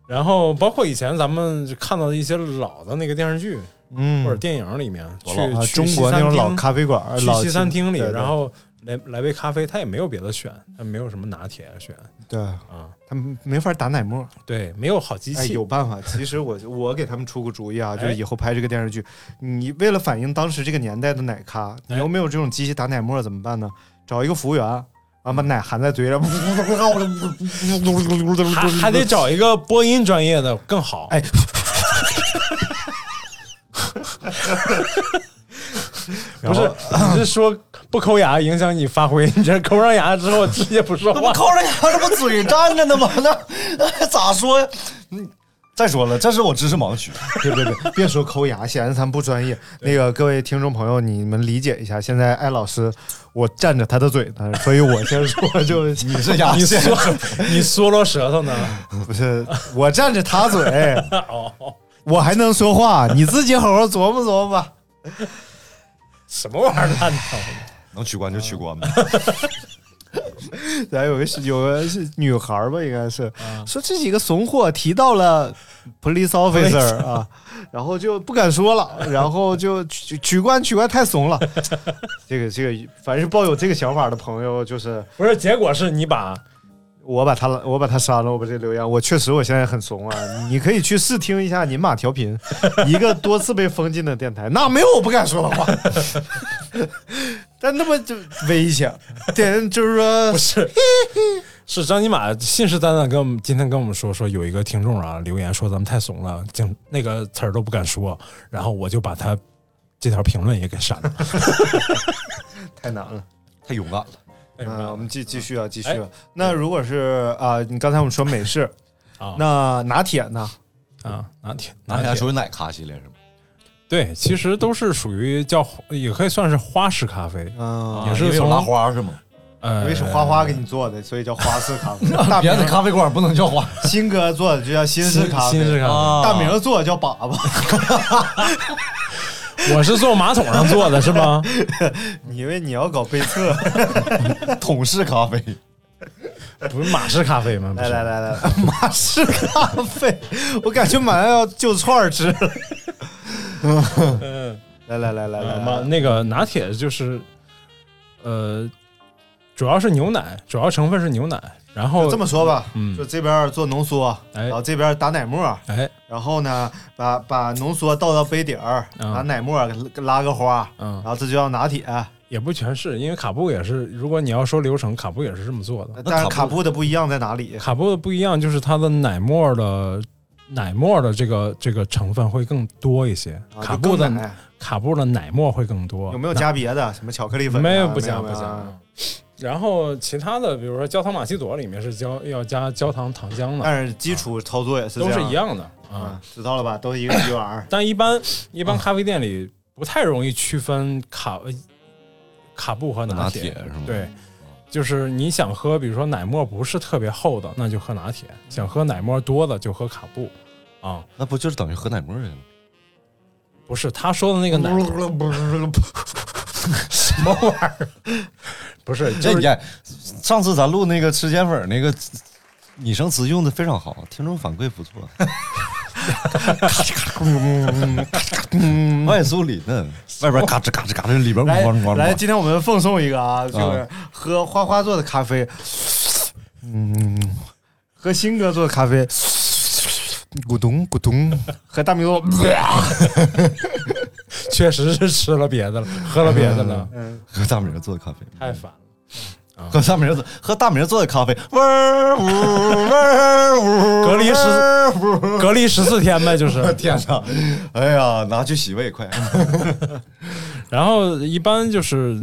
C: 然后包括以前咱们看到的一些老的那个电视剧
A: 嗯，
C: 或者电影里面，去
A: 中国那种老咖啡馆，
C: 去
A: 老
C: 西餐厅里，然后来来杯咖啡，他也没有别的选，他没有什么拿铁选
A: 对，
C: 啊，
A: 他们没法打奶沫。
C: 对，没有好机
A: 哎，
C: 器，
A: 有办法。[LAUGHS] 其实我我给他们出个主意啊，就是
C: 哎
A: 以后拍这个电视剧，你为了反映当时这个年代的奶咖，你
C: 哎
A: 又没有这种机器打奶沫怎么办呢？找一个服务员，然后把奶含在嘴里，
C: 还还得找一个播音专业的更好。
A: 哎，[LAUGHS]
C: 不是，[LAUGHS] 你是说不抠牙影响你发挥？你这抠上牙之后直接不说话，
B: 抠上牙，这不嘴站着呢吗？[LAUGHS] 那那咋说呀？嗯，再说了，这是我知识盲区。
A: 别别别，别说抠牙，显得咱不专业。那个各位听众朋友，你们理解一下，现在艾老师我占着他的嘴呢，所以我先说就 [LAUGHS]
B: 你是牙
C: 你
B: 线，
C: 嗦你嗦啰舌头呢？
A: 不是我占着他嘴，[LAUGHS]
C: 哦，
A: 我还能说话，你自己好好琢磨琢磨吧。
C: 什么玩意儿烂套？
B: 能取关就取关呗。
A: 咱有个是有个是女孩儿吧，应该是、说这几个怂货提到了 police officer [LAUGHS] 啊，然后就不敢说了，然后就 [LAUGHS] 取取关取关太怂了。[LAUGHS] 这个这个，凡是抱有这个想法的朋友，就是
C: 不是，结果是你把
A: 我把他我把他删了，我把这留言，我确实我现在很怂啊。你可以去试听一下你马调频，一个多次被封禁的电台，那没有我不敢说的话。但那么就危险，[LAUGHS] 点，就是说
C: 不是，是张金马信誓旦旦跟我们今天跟我们说说有一个听众啊留言说咱们太怂了，竟那个词儿都不敢说，然后我就把他这条评论也给删了。[LAUGHS]
A: 太难了。
B: 太勇敢了。
A: 嗯，我们继继续啊，继续。那如果是啊，你刚才我们说美式，
C: 啊
A: 那拿铁呢？
C: 啊，拿铁
B: 拿
C: 拿铁
B: 铁属于奶咖系列是吗？
C: 对，其实都是属于叫也可以算是花式咖啡，
A: 嗯，
C: 也是从
B: 因为有拉花是吗？
C: 呃，
A: 因为是花花给你做的，所以叫花式咖啡。[LAUGHS] 大
B: 别的咖啡馆不能叫花。
A: 新哥做的就叫新式咖啡，
C: 新式咖啡。
B: 啊
A: 大明做的叫粑粑。[LAUGHS]
C: 我是坐马桶上坐的是吗？[LAUGHS]
A: 你以为你要搞杯测？
B: 桶式咖啡，
C: 不是马式咖啡吗？
A: 来来来来，马式咖啡，我感觉马上要就串儿吃了。[LAUGHS]
C: 嗯，
A: 来来来来
C: 呃
A: 来
C: 那个拿铁就是，呃，主要是牛奶，主要成分是牛奶，然后
A: 这么说吧，
C: 嗯
A: 就这边做浓缩，
C: 哎
A: 然后这边打奶沫，
C: 哎，
A: 然后呢，把把浓缩倒到杯底儿，
C: 嗯
A: 拿奶沫给拉个花，
C: 嗯
A: 然，后这就叫拿铁。
C: 也不全是，因为卡布也是，如果你要说流程，卡布也是这么做的。
A: 但是卡
B: 布
A: 的不一样在哪里？
C: 卡布的不一样，就是它的奶沫的奶沫的这个这个成分会更多一些，
A: 啊
C: 卡布的
A: 奶
C: 卡布的奶沫会更多。
A: 有没有加别的？什么巧克力粉啊？
C: 没有不加不加。然后其他的，比如说焦糖玛奇朵里面是焦要加焦糖糖浆的，
A: 但是基础操作也是
C: 都是一样的
A: 啊
C: 啊。，
A: 知道了吧？都是一个鸡碗。[COUGHS]
C: 但一般一般咖啡店里不太容易区分卡卡布和
B: 拿
C: 铁，
B: 铁是吗？
C: 对，就是你想喝，比如说奶沫不是特别厚的，那就喝拿铁；想喝奶沫多的就喝卡布。啊，
B: 那不就是等于喝奶沫儿吗？
C: 不是他说的那个奶 [LAUGHS] 什么玩意儿？不是，就是
B: 这也上次咱录那个吃碱粉那个拟声词用的非常好，听众反馈不错。[LAUGHS] 外酥里嫩，外边嘎吱嘎吱嘎吱，里边
A: 来
B: 咣咣
A: 来，今天我们奉送一个啊，就是喝花花做的咖啡，嗯，喝新哥做的咖啡，咕咚咕咚，喝大米做，[LAUGHS]
C: 确实是吃了别的了，喝了别的了，
B: 喝大明做的咖啡，
C: 太烦了。
B: 喝大明做喝大明做的咖啡，呜味儿呜，
C: 隔离十隔离十四天呗，就是。[LAUGHS]
B: 天哪！哎呀，拿去洗胃快！[LAUGHS] [LAUGHS]
C: 然后一般就是，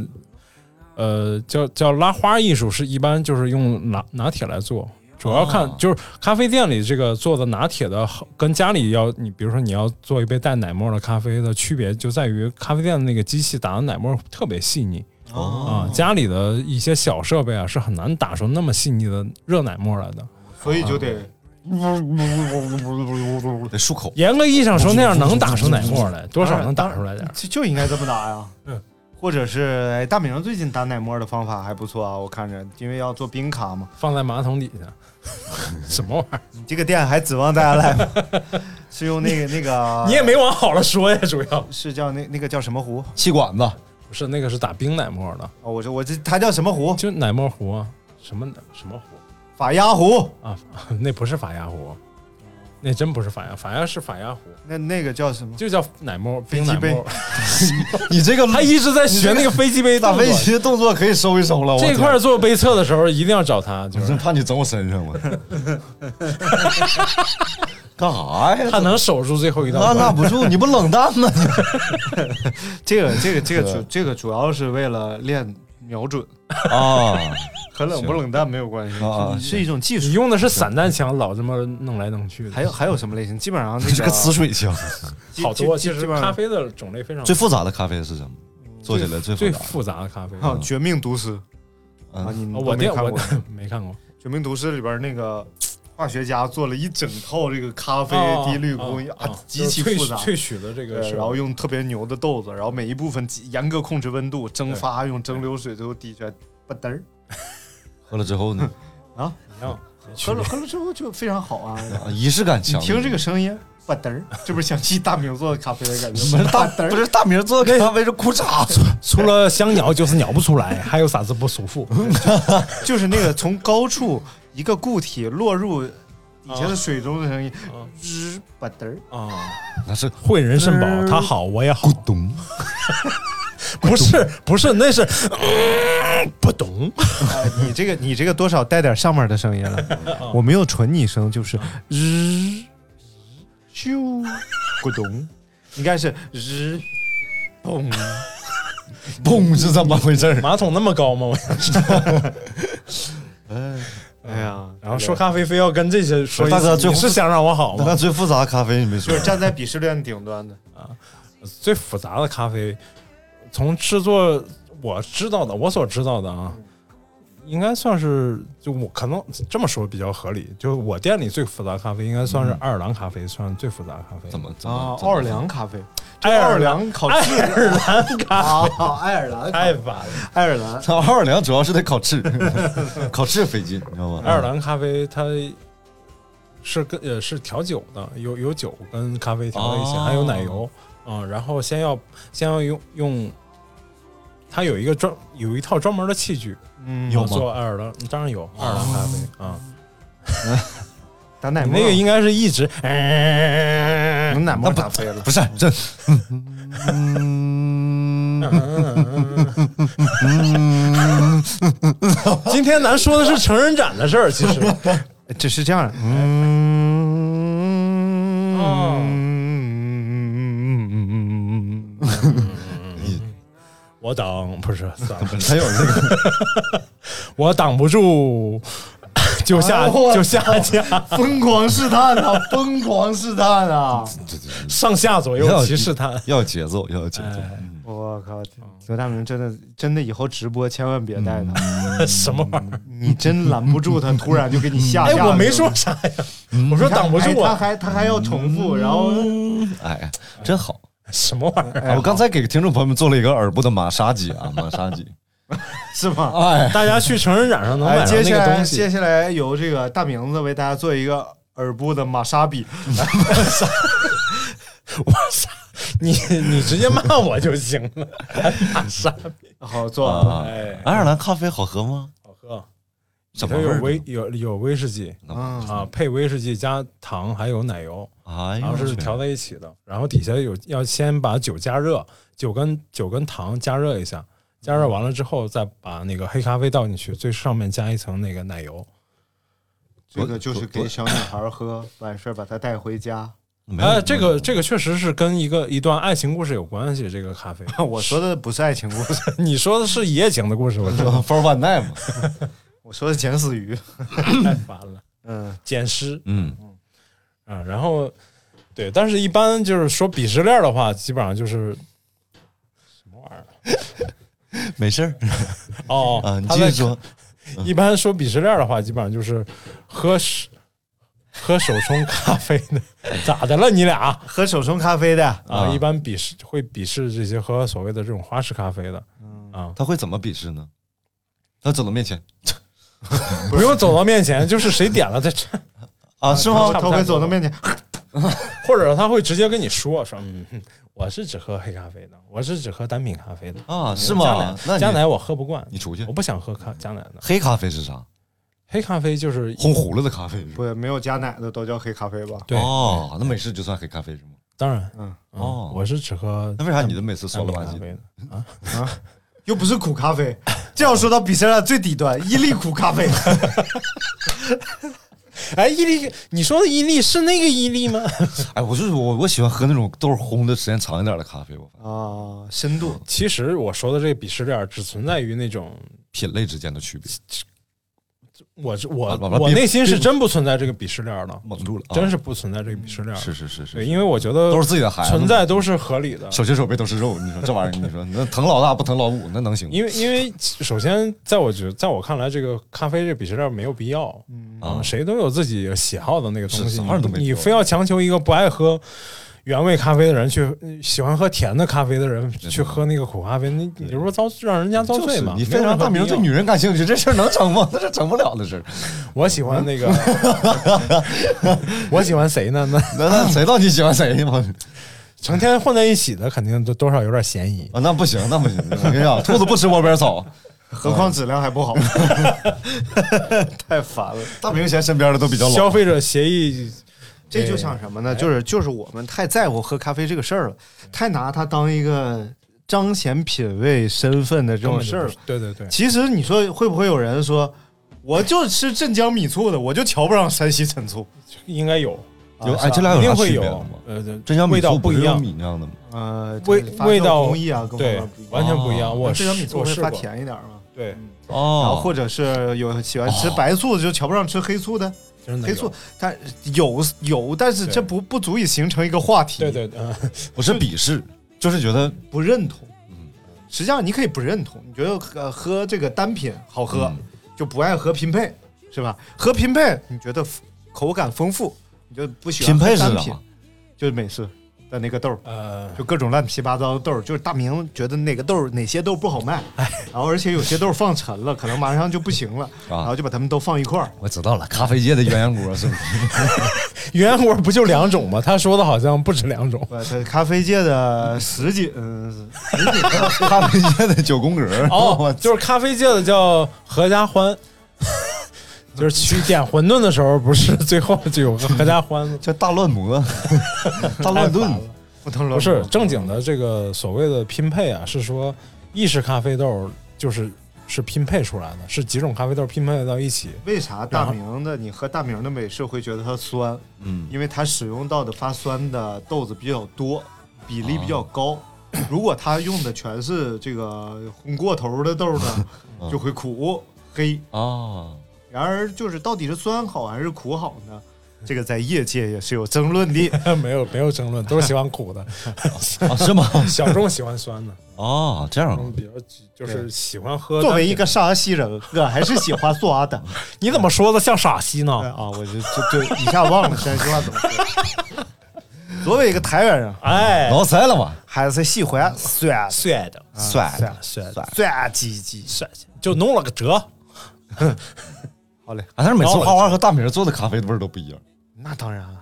C: 呃，叫叫拉花艺术，是一般就是用拿拿铁来做，主要看、就是咖啡店里这个做的拿铁的好，跟家里要你比如说你要做一杯带奶沫的咖啡的区别，就在于咖啡店的那个机器打的奶沫特别细腻。啊，家里的一些小设备啊，是很难打出那么细腻的热奶沫来的。
A: 所以就得 [LAUGHS]
B: 得漱口。
C: 严格意义上说，那样能打出奶沫来，多少能打出来点儿。
A: 就就应该这么打呀。
C: 嗯，
A: 或者是哎，大明最近打奶沫的方法还不错啊，我看着，因为要做冰咖嘛。
C: 放在马桶底下，[LAUGHS] 什么玩意儿？
A: 你这个店还指望大家来吗？[LAUGHS] 是用那个那个，
C: 你也没往好了说呀，主要
A: 是叫那那个叫什么壶？
B: 气管子，
C: 不是那个是打冰奶沫的，
A: 哦，我说我这它叫什么壶？
C: 就奶沫壶啊，什么什么壶
A: 法压壶。
C: 啊？[LAUGHS] 那不是法压壶，那真不是法压，法压是法压壶，
A: 那那个叫什么？
C: 就叫奶沫冰奶沫。[LAUGHS]
B: 你这个 [LAUGHS]
C: 他一直在学那个飞机杯
B: 打飞机的动作可以收一收了。我
C: 这块做杯测的时候一定要找他，就是
B: 怕你整我身上了。干啥呀？
C: 他能守住最后一道
B: 那
C: 关。
B: 拿不住，你不冷淡吗？[LAUGHS]
A: 这个这个这个主这个主要是为了练瞄准，
B: 啊 [LAUGHS]
A: 和冷不冷淡没有关系
B: 啊啊
A: 是一种技术
C: 你
A: 术。
C: 用的是散弹枪，老这么弄来弄去的。
A: 还有还有什么类型？基本上
B: 是个磁水枪。[LAUGHS]
C: 好多，其实
A: 基基本上
C: 咖啡的种类非常
B: 最复杂的咖啡是什么？做起来最
C: 最
B: 复杂。
C: 复杂的咖啡。
A: 还有《绝命毒师》啊，
B: 嗯，
A: 你
C: 哦我
A: 没看过《
C: 没看过。
A: 绝命毒师》里边那个化学家做了一整套这个咖啡
C: 哦
A: 滴滤工艺啊极其复杂。
C: 萃萃取的这个
A: 然后用特别牛的豆子，然后每一部分严格控制温度，蒸发用蒸馏水最后滴出来，吧嘚儿，
B: 喝了之后呢？
C: 一样
A: 喝了喝了之后就非常好啊。
B: 啊仪式感强。
A: 你听这个声音，吧嘚儿，这不是想起大明做的咖啡的感觉吗？
B: 大
A: 嘚儿
B: 不是大明做的咖啡是裤衩子。
C: 除了香鸟就是鸟不出来，还有啥子不舒服？[LAUGHS]
A: 就是那个从高处一个固体落入底下的水中的声音，吱吧嘚儿。
C: 啊，
B: 那是
C: 汇人肾宝，他好我也好
B: 咕，咚。[LAUGHS]
C: 不是不是，那是嗯 [LAUGHS] 不懂。
A: 哎你这个你这个多少带点上面的声音了，[LAUGHS] 我没有纯拟声，就是日咻咕咚，应该是日嘣
B: 嘣是怎么回事？
C: 马桶那么高吗？我想知道。
A: 哎呀，
C: 然后说咖啡非要跟这些说，
B: 大哥最
C: 是想让我好吗？
B: 那最复杂的咖啡你没说。
A: 就是站在鄙视链顶端的。
C: 啊，最复杂的咖啡，从制作我知道的，我所知道的啊，应该算是就我可能这么说比较合理。就我店里最复杂咖啡，应该算是爱尔兰咖啡，算最复杂的咖啡。
B: 怎么怎
A: 啊
B: 么，[LAUGHS]
A: 奥尔良咖啡，
C: 爱尔
A: 奥尔良烤
C: 爱
A: 翅
C: 尔兰咖啡
A: 啊，爱尔兰
C: 太烦了。
A: 爱尔兰
B: 他奥尔良主要是得烤翅，[LAUGHS] 烤翅费劲，你知道吗？
C: 爱尔兰咖啡它是跟呃是调酒的，有有酒跟咖啡调在一起，
B: 哦
C: 还有奶油啊、然后先要先要用用它有一个专有一套专门的器具，
A: 嗯，
B: 有吗？
C: 做爱尔兰，当然有爱尔兰咖啡啊。
A: 打奶沫
C: 那个应该是一直，
A: 能奶沫咖啡了，
B: 不是这，[LAUGHS]
C: 今天咱说的是成人展的事儿，其实。[LAUGHS]
A: 这是这样的，嗯，
C: 我挡不是，[LAUGHS] 算了
B: 他有这个，
C: 我挡不住，[LAUGHS] 就下
A: 哎
C: 就下架，
A: 疯狂试探啊，[LAUGHS] 疯狂试探啊！
C: 上下左右齐试探。
B: 要节奏，要有节奏。
C: 哎，
A: 我靠，刘大明真的真的以后直播千万别带他，
C: 什么玩意儿？
A: 你真拦不住他，突然就给你下
C: 哎，
A: 架。
C: 我没说啥呀，我说挡不住
A: 他
C: 啊，
A: 还他还要重复，然后
B: 哎，真好。
C: 什么玩意儿？
B: 哎我刚才给听众朋友们做了一个耳部的马杀鸡啊，[LAUGHS] 马杀鸡。[LAUGHS]
A: 是吗？
B: 哎，
C: 大家去成人展上能
A: 哎，
C: 买
A: 接下来
C: 上那个东西。
A: 接下来由这个大名字为大家做一个耳部的玛莎比，
C: 我操！你你直接骂我就行了，[LAUGHS] 马莎比。
A: 好做。
B: 啊
C: 哎，
B: 爱尔兰咖啡好喝吗？
C: 好喝，
B: 什么味儿
C: 里头有威有有威士忌
A: 嗯
C: 啊，配威士忌加糖还有奶油，
B: 哎，
C: 然后是调在一起的。然后底下有要先把酒加热，酒跟酒跟糖加热一下，加热完了之后再把那个黑咖啡倒进去，最上面加一层那个奶油。
A: 这个就是给小女孩喝，完事儿把她带回家。
C: 哎，这个这个确实是跟一个一段爱情故事有关系。这个咖啡，[LAUGHS]
A: 我说的不是爱情故事，[LAUGHS]
C: 你说的是一夜情的故事，我知道
B: ，for one night 嘛。[LAUGHS]
A: 我说的捡死鱼。[LAUGHS]
C: 太烦了，
A: 嗯，
C: 捡尸。
B: 嗯，
C: 啊，然后对，但是一般就是说鄙视链的话，基本上就是什么玩意儿？[LAUGHS]
B: 没事儿
C: 哦，[LAUGHS]
B: 啊，你继续说。
C: 一般说鄙视链的话，基本上就是喝手喝手冲咖啡的，咋的了你俩
A: 喝手冲咖啡的，
C: 啊？
B: 啊
C: 一般鄙视会鄙视这些喝所谓的这种花式咖啡的啊，
B: 他会怎么鄙视呢？他走到面前 [LAUGHS]
C: 不用走到面前，就是谁点了再吃，[LAUGHS]
B: 啊，是吗？
A: 他会走到面前，[LAUGHS]
C: 或者他会直接跟你说说，嗯，哼我是只喝黑咖啡的，我是只喝单品咖啡的
B: 啊，是
C: 加
B: 吗
C: 奶？
B: 那
C: 加奶我喝不惯，
B: 你出去
C: 我。不想喝咖加奶的。
B: 黑咖啡是啥？
C: 黑咖啡就是
B: 烘糊了的咖啡？
A: 不没有加奶的都叫黑咖啡吧？
C: 对，
B: 哦，那美式就算黑咖啡是吗？
C: 当然，
A: 嗯
C: 嗯
B: 哦
C: 我是只喝
B: 那为啥你的美式酸了吧唧？
C: 单品咖啡的啊？
A: 又不是苦咖啡。这样说到比赛的最底端，[LAUGHS] 伊利苦咖啡。[LAUGHS]
C: 哎，伊利，你说的伊利是那个伊利吗？[LAUGHS]
B: 哎，我就是我，我喜欢喝那种豆烘的时间长一点的咖啡，我
A: 啊，深度
C: 其实我说的这个鄙视链只存在于那种，
B: 品类之间的区别。
C: 我是我我内心是真不存在这个鄙视链的，
B: 蒙住了，啊
C: 真是不存在这个鄙视链。
B: 是是是是，
C: 对，因为我觉得
B: 都是自己的孩子，
C: 存在都是合理的。
B: 手心手背都是肉，你说这玩意儿，你说那疼老大不疼老五，那能行吗？
C: 因为因为首先，在我觉得，在我看来，这个咖啡这鄙视链没有必要。
B: 啊
C: 嗯，谁都有自己喜好的那个东西，你非要强求一个不爱喝原味咖啡的人去喜欢喝甜的咖啡的人去喝那个苦咖啡，你你说遭让人家遭罪嘛？
B: 就是你非让大明对女人感兴趣，这事儿能成吗？那是成不了的事儿。
C: 我喜欢那个，[LAUGHS] 我喜欢谁呢？那
B: 那那谁到底喜欢谁吗？
C: 成天混在一起的，肯定都多少有点嫌疑。
B: 啊，那不行，那不行！我跟你讲，兔子不吃窝边草。[LAUGHS]
A: 何况质量还不好，[LAUGHS] 太烦了。
B: 大明显身边的都比较老，
C: 消费者协议，
A: 这就像什么呢？就是就是我们太在乎喝咖啡这个事儿了，太拿它当一个彰显品味身份的这种事儿了。
C: 对对对，
A: 其实你说会不会有人说，我就吃镇江米醋的，我就瞧不上山西陈醋？
C: 应该有，
B: 有哎，
A: 啊
B: 这俩有啥
C: 一定会有
B: 区别吗？。
C: 呃，
B: 镇江米
C: 味道
B: 醋
C: 不一样，
B: 米酿的吗？
A: 呃，
C: 味味道
A: 工艺啊，
C: 对。完全不一样。
B: 哦
C: 我
A: 镇江米醋会发甜一点嘛？
C: 对，
A: 然后
B: 哦，
A: 或者是有喜欢吃白醋的，就瞧不上吃黑醋的。
C: 真的有
A: 黑醋，但有有，但是这不不足以形成一个话题。
C: 对对，对，[LAUGHS]
B: 不是鄙视，就是觉得
A: 不认同。嗯实际上你可以不认同，你觉得喝喝这个单品好喝，
B: 嗯
A: 就不爱喝拼配，是吧？喝拼配你觉得口感丰富，你就不喜欢
B: 拼配是啥
A: 喝单品，就是美式。的那个豆儿，
C: 呃，
A: 就各种乱七八糟的豆儿，就是大明觉得哪个豆儿哪些豆不好卖，然后而且有些豆儿放沉了，可能马上就不行了，然后就把它们都放一块儿。
B: 我知道了，咖啡界的鸳鸯锅是不是？[LAUGHS]
C: 鸳鸯锅不就两种吗？他说的好像不止两种。[LAUGHS]
A: 咖啡界的十几，嗯，十几 [LAUGHS]
B: 咖啡界的九宫格。
C: 哦，就是咖啡界的叫合家欢，就是去点馄饨的时候，不是最后就有个合家欢吗？[LAUGHS]
B: 叫大乱魔，[LAUGHS] 大乱炖。
C: 不是正经的这个所谓的拼配啊，是说意式咖啡豆就是是拼配出来的，是几种咖啡豆拼配到一起。
A: 为啥大明的你喝大明的美式会觉得它酸？
B: 嗯，
A: 因为它使用到的发酸的豆子比较多，比例比较高。如果它用的全是这个烘过头的豆呢，就会苦黑
B: 啊。
A: 然而，就是到底是酸好还是苦好呢？这个在业界也是有争论的。[LAUGHS]
C: 没有没有争论，都是喜欢苦的，啊
B: 是吗？
C: 小众喜欢酸的。
B: 哦，这样
C: 比较就是喜欢喝。
A: 作为一个陕西人，我还是喜欢酸的。[LAUGHS]
C: 你怎么说的像陕西呢？
A: 啊，我就就就一下忘了陕西话怎么说。作为一个台湾人，
C: 哎，
B: 老塞了嘛，
A: 还是喜欢酸
C: 酸的，
B: 酸
C: 酸
A: 酸酸唧唧，
C: 酸就弄了个折。
A: 好嘞，
B: 但是每次花花和大明做的咖啡的味儿都不一样。
A: 那当然了，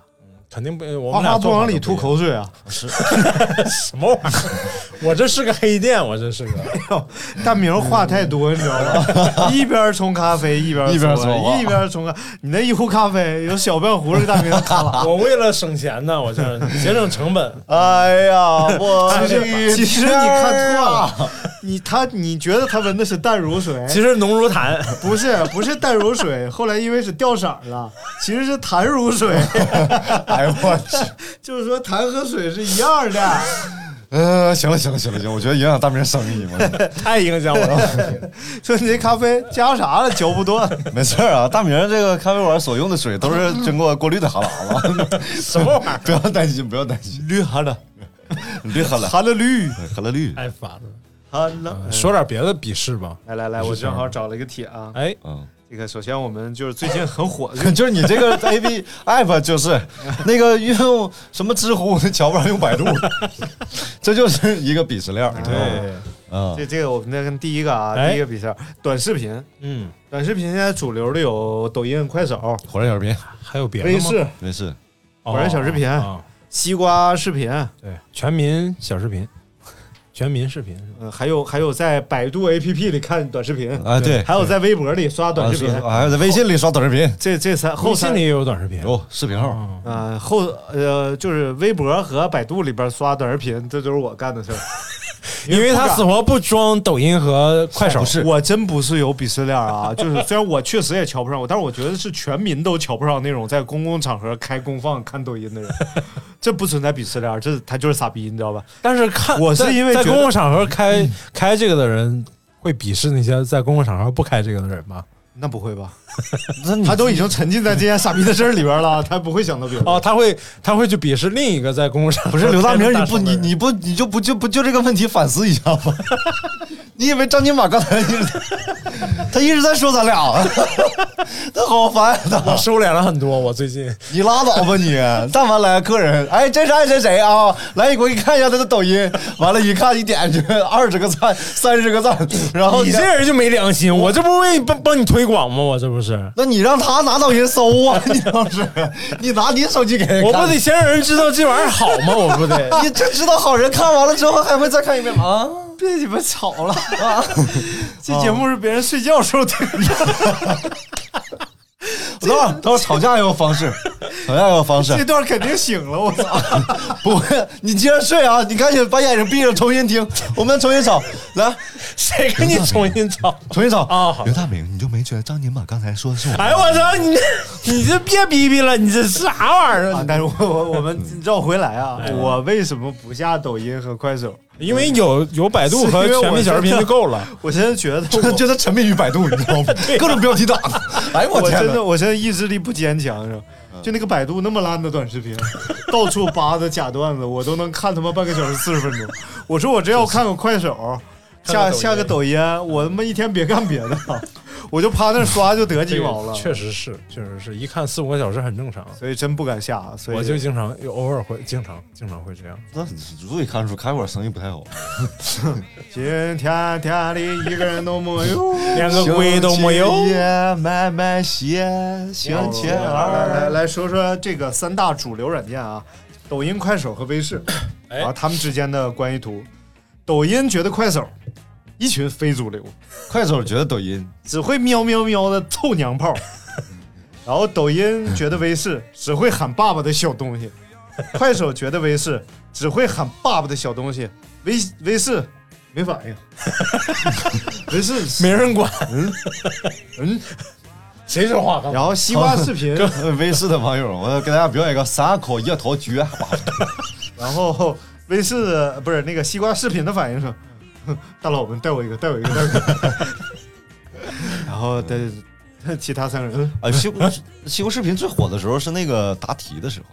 C: 肯定不，我
A: 花花不往里吐口水啊！[LAUGHS]
B: 是 [LAUGHS]
C: 什么玩意儿？我这是个黑店，我这是个。
A: 大明话太多，你知道吗？[LAUGHS] 一边冲咖啡一边
B: 一边
A: 冲，一边冲咖。你那一壶咖啡有小半壶，是大明看了。
C: 我为了省钱呢，我这 [LAUGHS] 节省成本。
B: 哎呀，我 [LAUGHS]
A: 其实你看错了。你他你觉得他闻的是淡如水，
C: 其实浓如痰，
A: 不是不是淡如水，后来因为是掉色了，其实是痰如水。
B: 哎呦我去，
A: 就是说痰和水是一样的。
B: 呃，行了行了行了行，我觉得影响大明生意嘛，[LAUGHS]
C: 太影响我了。[LAUGHS]
A: 说你这咖啡加啥了，嚼不断。[LAUGHS]
B: 没事啊，大明这个咖啡馆所用的水都是经过过滤的哈喇
C: 子，什么玩意儿？
B: 不要担心，不要担心，
A: 绿哈喇，
B: 绿哈喇，
A: 哈喇绿，
B: 哈喇绿，
C: 太烦了。
A: 哈了，
C: 说点别的比试吧。
A: 来来来，我正好找了一个帖啊。
C: 哎，
B: 嗯，
A: 这个首先我们就是最近很火，[LAUGHS]
B: 就是你这个 [LAUGHS] A P App 就是那个用什么知乎瞧不上用百度，[LAUGHS] 这就是一个鄙视链。
A: 对，
B: 嗯，
A: 这这个我们那跟第一个啊，第一个鄙视短视频，
C: 嗯，
A: 短视频现在主流的有抖音、快手、
B: 火山小视频，
C: 还有别的
A: 微视、
B: 微视、
A: 火山小视频、西瓜视频，
C: 对，全民小视频。全民视频，
A: 嗯，还有还有在百度 APP 里看短视频。
B: 啊，对，
A: 还有在微博里刷短视频，
B: 还有在微信里刷短视频，
A: 这这三后
C: 信里也有短视频，
B: 有视频号。
A: 啊，后呃就是微博和百度里边刷短视频，这都是我干的事儿，
C: 因为他死活不装抖音和快手，
B: 是
A: 我真不是有鄙视链啊，[LAUGHS] 就是虽然我确实也瞧不上我，但是我觉得是全民都瞧不上那种在公共场合开公放看抖音的人。这不存在鄙视链，这他就是傻逼，你知道吧？
C: 但是看
A: 我是因为
C: 在公共场合开开这个的人，会鄙视那些在公共场合不开这个的人吗？
A: 那不会吧？[LAUGHS] 他都已经沉浸在这件傻逼的事儿里边了，[LAUGHS] 他不会想到别的。
C: 哦，他会他会去鄙视另一个在公共场合
B: 不是刘大明，你不你你不你就不就不就这个问题反思一下吗？[LAUGHS] 你以为张金马刚才一直他一直在说咱俩，他好烦，
C: 他收敛了很多。我最近
B: 你拉倒吧你，但凡来客人，哎，这是爱谁谁啊？来，你给你看一下他的抖音。完了，一看一点去，二十个赞，三十个赞，然后
C: 你这人就没良心。我这不是为帮帮你推广吗？我这不是？
B: 那你让他拿抖音搜啊？你倒是，你拿你手机给人
C: 看，我不得先让人知道这玩意儿好吗？我不得，
B: 你这知道好人看完了之后还会再看一遍吗？
A: 别鸡巴吵了啊！[LAUGHS] 这节目是别人睡觉时候听的。
B: 等会儿，等会儿吵架也有方式，吵架也有方式。
A: 这段肯定醒了，我操！[LAUGHS]
B: 不会，你接着睡啊！你赶紧把眼睛闭上，重新听。我们重新吵，来，[LAUGHS]
C: 谁跟你重新吵？
B: 重新吵
C: 啊！
B: 刘大明，你就没觉得张宁马刚才说的是我？
C: 哎呦我操！你你这别逼逼了，你这啥玩意儿？
A: 但是我我我们绕回来啊，我为什么不下抖音和快手？
C: 因为有有百度和全民小视频就够了。[LAUGHS]
A: 我现在觉得，
B: 真的觉得沉迷于百度，你知道吗？[LAUGHS] 各种标题党。[LAUGHS] 哎呦
A: 我真的，我现在意志力不坚强，是吧？就那个百度那么烂的短视频，到处扒的假段子，我都能看他妈半个小时四十分钟。我说我真要看个快手，下下个抖音，我他妈一天别干别的。[LAUGHS] 我就趴那刷就得鸡毛了。
C: 确实是，确实是一看四五个小时很正常，
A: 所以真不敢下。所以
C: 我就经常偶尔会经常经常会这样。
B: 那足以看出开馆生意不太好。[LAUGHS]
A: 今天天里一个人都没有，[LAUGHS]
C: 连个鬼都没有。
B: 慢慢写，向前
A: 来来来说说这个三大主流软件啊，抖音、快手和微视，啊，他们之间的关系图。抖音觉得快手一群非主流，
B: 快手觉得抖音
A: 只会喵喵喵的臭娘炮，然后抖音觉得微视只会喊爸爸的小东西，快手觉得微视只会喊爸爸的小东西，微微视没反应，微视
C: 没人管，
A: 嗯嗯，
C: 谁说话？
A: 然后西瓜视频，
B: 微视的网友，我给大家表演一个三口一头撅，[LAUGHS]
A: 然后。微视不是那个西瓜视频的反应是，[LAUGHS] 大佬们带我一个，带我一个，带我一个。然后带其他三个人
B: 啊，西瓜西瓜视频最火的时候是那个答题的时候，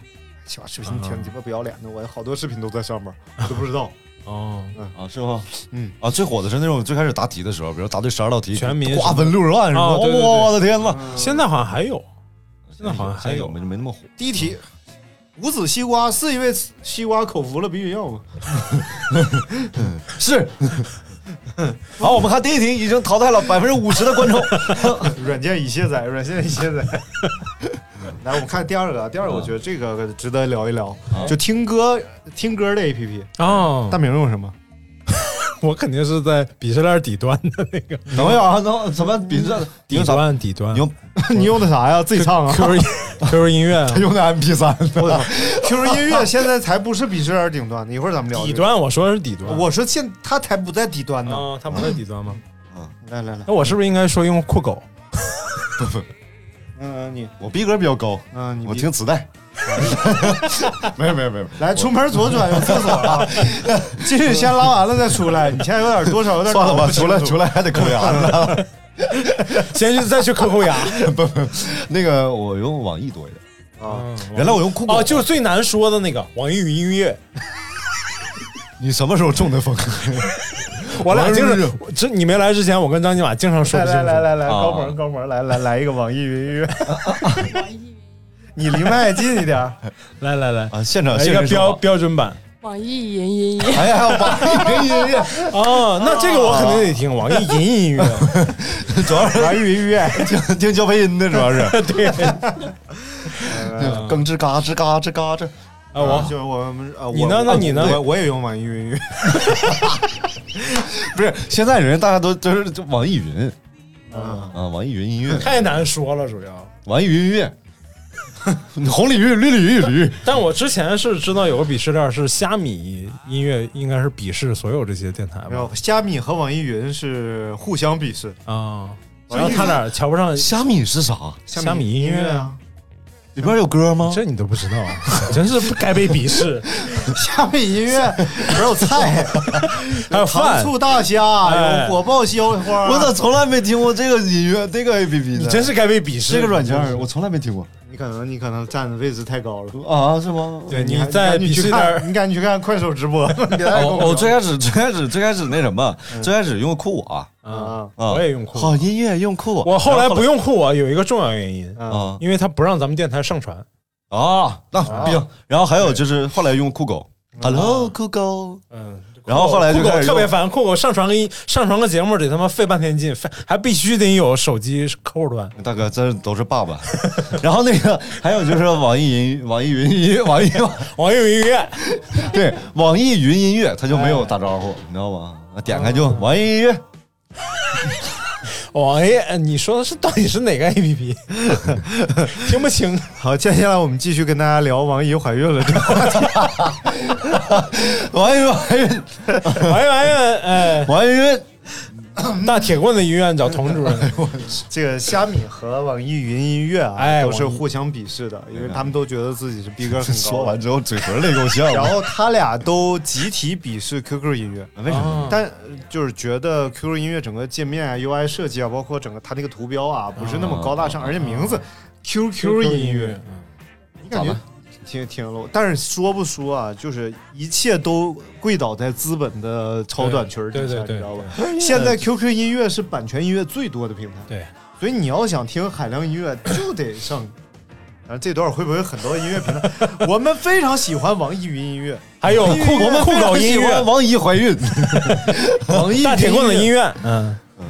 A: 西瓜视频挺鸡巴不要脸的，我好多视频都在上面，我都不知道。
C: 哦，
B: 啊是吗？嗯啊，最火的是那种最开始答题的时候，比如答对十二道题，
C: 全民
B: 瓜分六十万是吗？我的天呐！
C: 现在好像还有，现在好像还有，
B: 没没那么火。
A: 第一题。无籽西瓜是因为西瓜口服了避孕药吗？[LAUGHS]
B: 是。好，我们看第一题，已经淘汰了百分之五十的观众。[LAUGHS]
A: 软件已卸载，软件已卸载。[LAUGHS] 来，我们看第二个，第二个我觉得这个值得聊一聊，就听歌听歌的 APP
C: 哦。
A: 大明用什么？
C: 我肯定是在鄙视链底端的那个。[LAUGHS]
B: 能有啊，能什么鄙视
C: 底端底端？
B: 你用 [LAUGHS]
A: 你用的啥呀？自己唱啊
C: ？QQ QQ 音乐，[LAUGHS]
B: 他用的 MP 三。
A: QQ 音乐现在才不是鄙视链顶端的，一会儿咱们聊。
C: 底端，我说的是底端。
A: 我说现他才不在底端呢。
C: 啊，他不在底端吗？
A: 啊，来来来，
C: 那我是不是应该说用酷狗？
B: 不不，嗯，你我逼格比较高，
A: 嗯，
B: 我听磁带。[LAUGHS] 没有没有没有，
A: 来出门左转有厕所啊，[LAUGHS] 进去先拉完了再出来。你现在有点多少有点
B: 算了吧，出来出来还得抠牙呢。[LAUGHS]
C: 先去再去抠抠牙。
B: 不不，那个我用网易多一点啊。原来我用酷狗，
C: 哦，就是最难说的那个网易云音乐。
B: 你什么时候中的风？
C: 我俩经常，这你没来之前，我跟张金马经常说。
A: 来来来来，高萌高萌，来来来一个网易云音乐。你离麦近一点，[LAUGHS]
C: 来来来。
B: 啊！现场
C: 一个标标准版，
D: 网易云音乐。
B: 哎呀，网易云音乐。[LAUGHS]
C: 哦，那这个我肯定得听网易云音乐，[LAUGHS]
B: 主要是
A: 网易云音乐。
B: 听听交配音的，主要是。
C: 对，
B: 更吱嘎吱嘎吱嘎吱。
C: 啊！我？
A: 就我们啊，
C: 你呢？那你呢？
A: 我我也用网易云音乐，
B: 不是现在人大家都都是网易云。啊啊，网易云音乐。
C: 太难说了，主要。
B: 网易云音乐。[LAUGHS] 红鲤鱼，绿鲤鱼，驴。
C: 但我之前是知道有个鄙视链是虾米音乐，应该是鄙视所有这些电台吧？
A: 没有，虾米和网易云是互相鄙视
C: 啊。然后他俩瞧不上
B: 虾米是啥？
C: 虾米音乐啊，
B: 里边有歌吗？
C: 这你都不知道啊？真是不该被鄙视。
A: 虾米音乐里边有菜，[LAUGHS]
C: 还有
A: 糖醋大虾，有火爆西花。
B: 我咋从来没听过这个音乐这个 A P P 呢？
C: 你真是该被鄙视。
B: 这个软件我从来没听过。
A: 你可能你可能站的位置太高了
B: 啊？是吗？
C: 对，你再
A: 你去看，你赶紧去看快手直播。[LAUGHS]
B: 我最开始 [LAUGHS] 最开始最开始那什么，最开始用酷我
C: 啊，我也用酷
B: 好音乐用酷我。
C: 我后来不用酷我有一个重要原因
B: 啊，
C: 因为他不让咱们电台上传
B: 啊。那行，然后还有就是后来用酷狗，Hello 酷狗，
C: 嗯。
B: 然后后来就
C: 特别烦，酷狗上传个音，上传个节目得他妈费半天劲，费 [LAUGHS] 还必须得有手机客户端。
B: 大哥，这都是爸爸。[LAUGHS] 然后那个还有就是网易云、网易云音、[LAUGHS] 网易
C: 网易云音乐，
B: 对，网易云音乐他就没有打招呼，你知道吗？点开就网易音乐。[LAUGHS]
C: 网易，你说的是到底是哪个 A P P？[LAUGHS] 听不清。
A: 好，接下来我们继续跟大家聊王姨怀孕了这个话题。[LAUGHS]
B: 王姨怀孕，
C: 王姨怀孕，哎，
B: 王姨孕。[CLEARS THROAT]
C: 大铁棍的医院找童主任。
A: 这个虾米和网易云音乐啊，
C: 哎，
A: 都是互相鄙视的，因为他们都觉得自己是逼格很高。[LAUGHS]
B: 说完之后嘴唇累够呛。
A: 然后他俩都集体鄙视 QQ 音乐，
B: 为什么？
A: 但就是觉得 QQ 音乐整个界面啊、UI 设计啊，包括整个它那个图标啊，不是那么高大上，而且名字 QQ 音乐，你感觉？挺挺 low，但是说不说啊，就是一切都跪倒在资本的超短裙底下，你知道吧？现在 QQ 音乐是版权音乐最多的平台，
C: 对，
A: 所以你要想听海量音乐，就得上。啊，这段会不会很多音乐平台？我们非常喜欢网易云音乐，[LAUGHS]
C: 还有酷
B: 我们
C: 酷狗音乐，
B: 王姨怀孕，[LAUGHS]
A: 网易
C: 大铁棍的音
A: 乐
C: 嗯，嗯，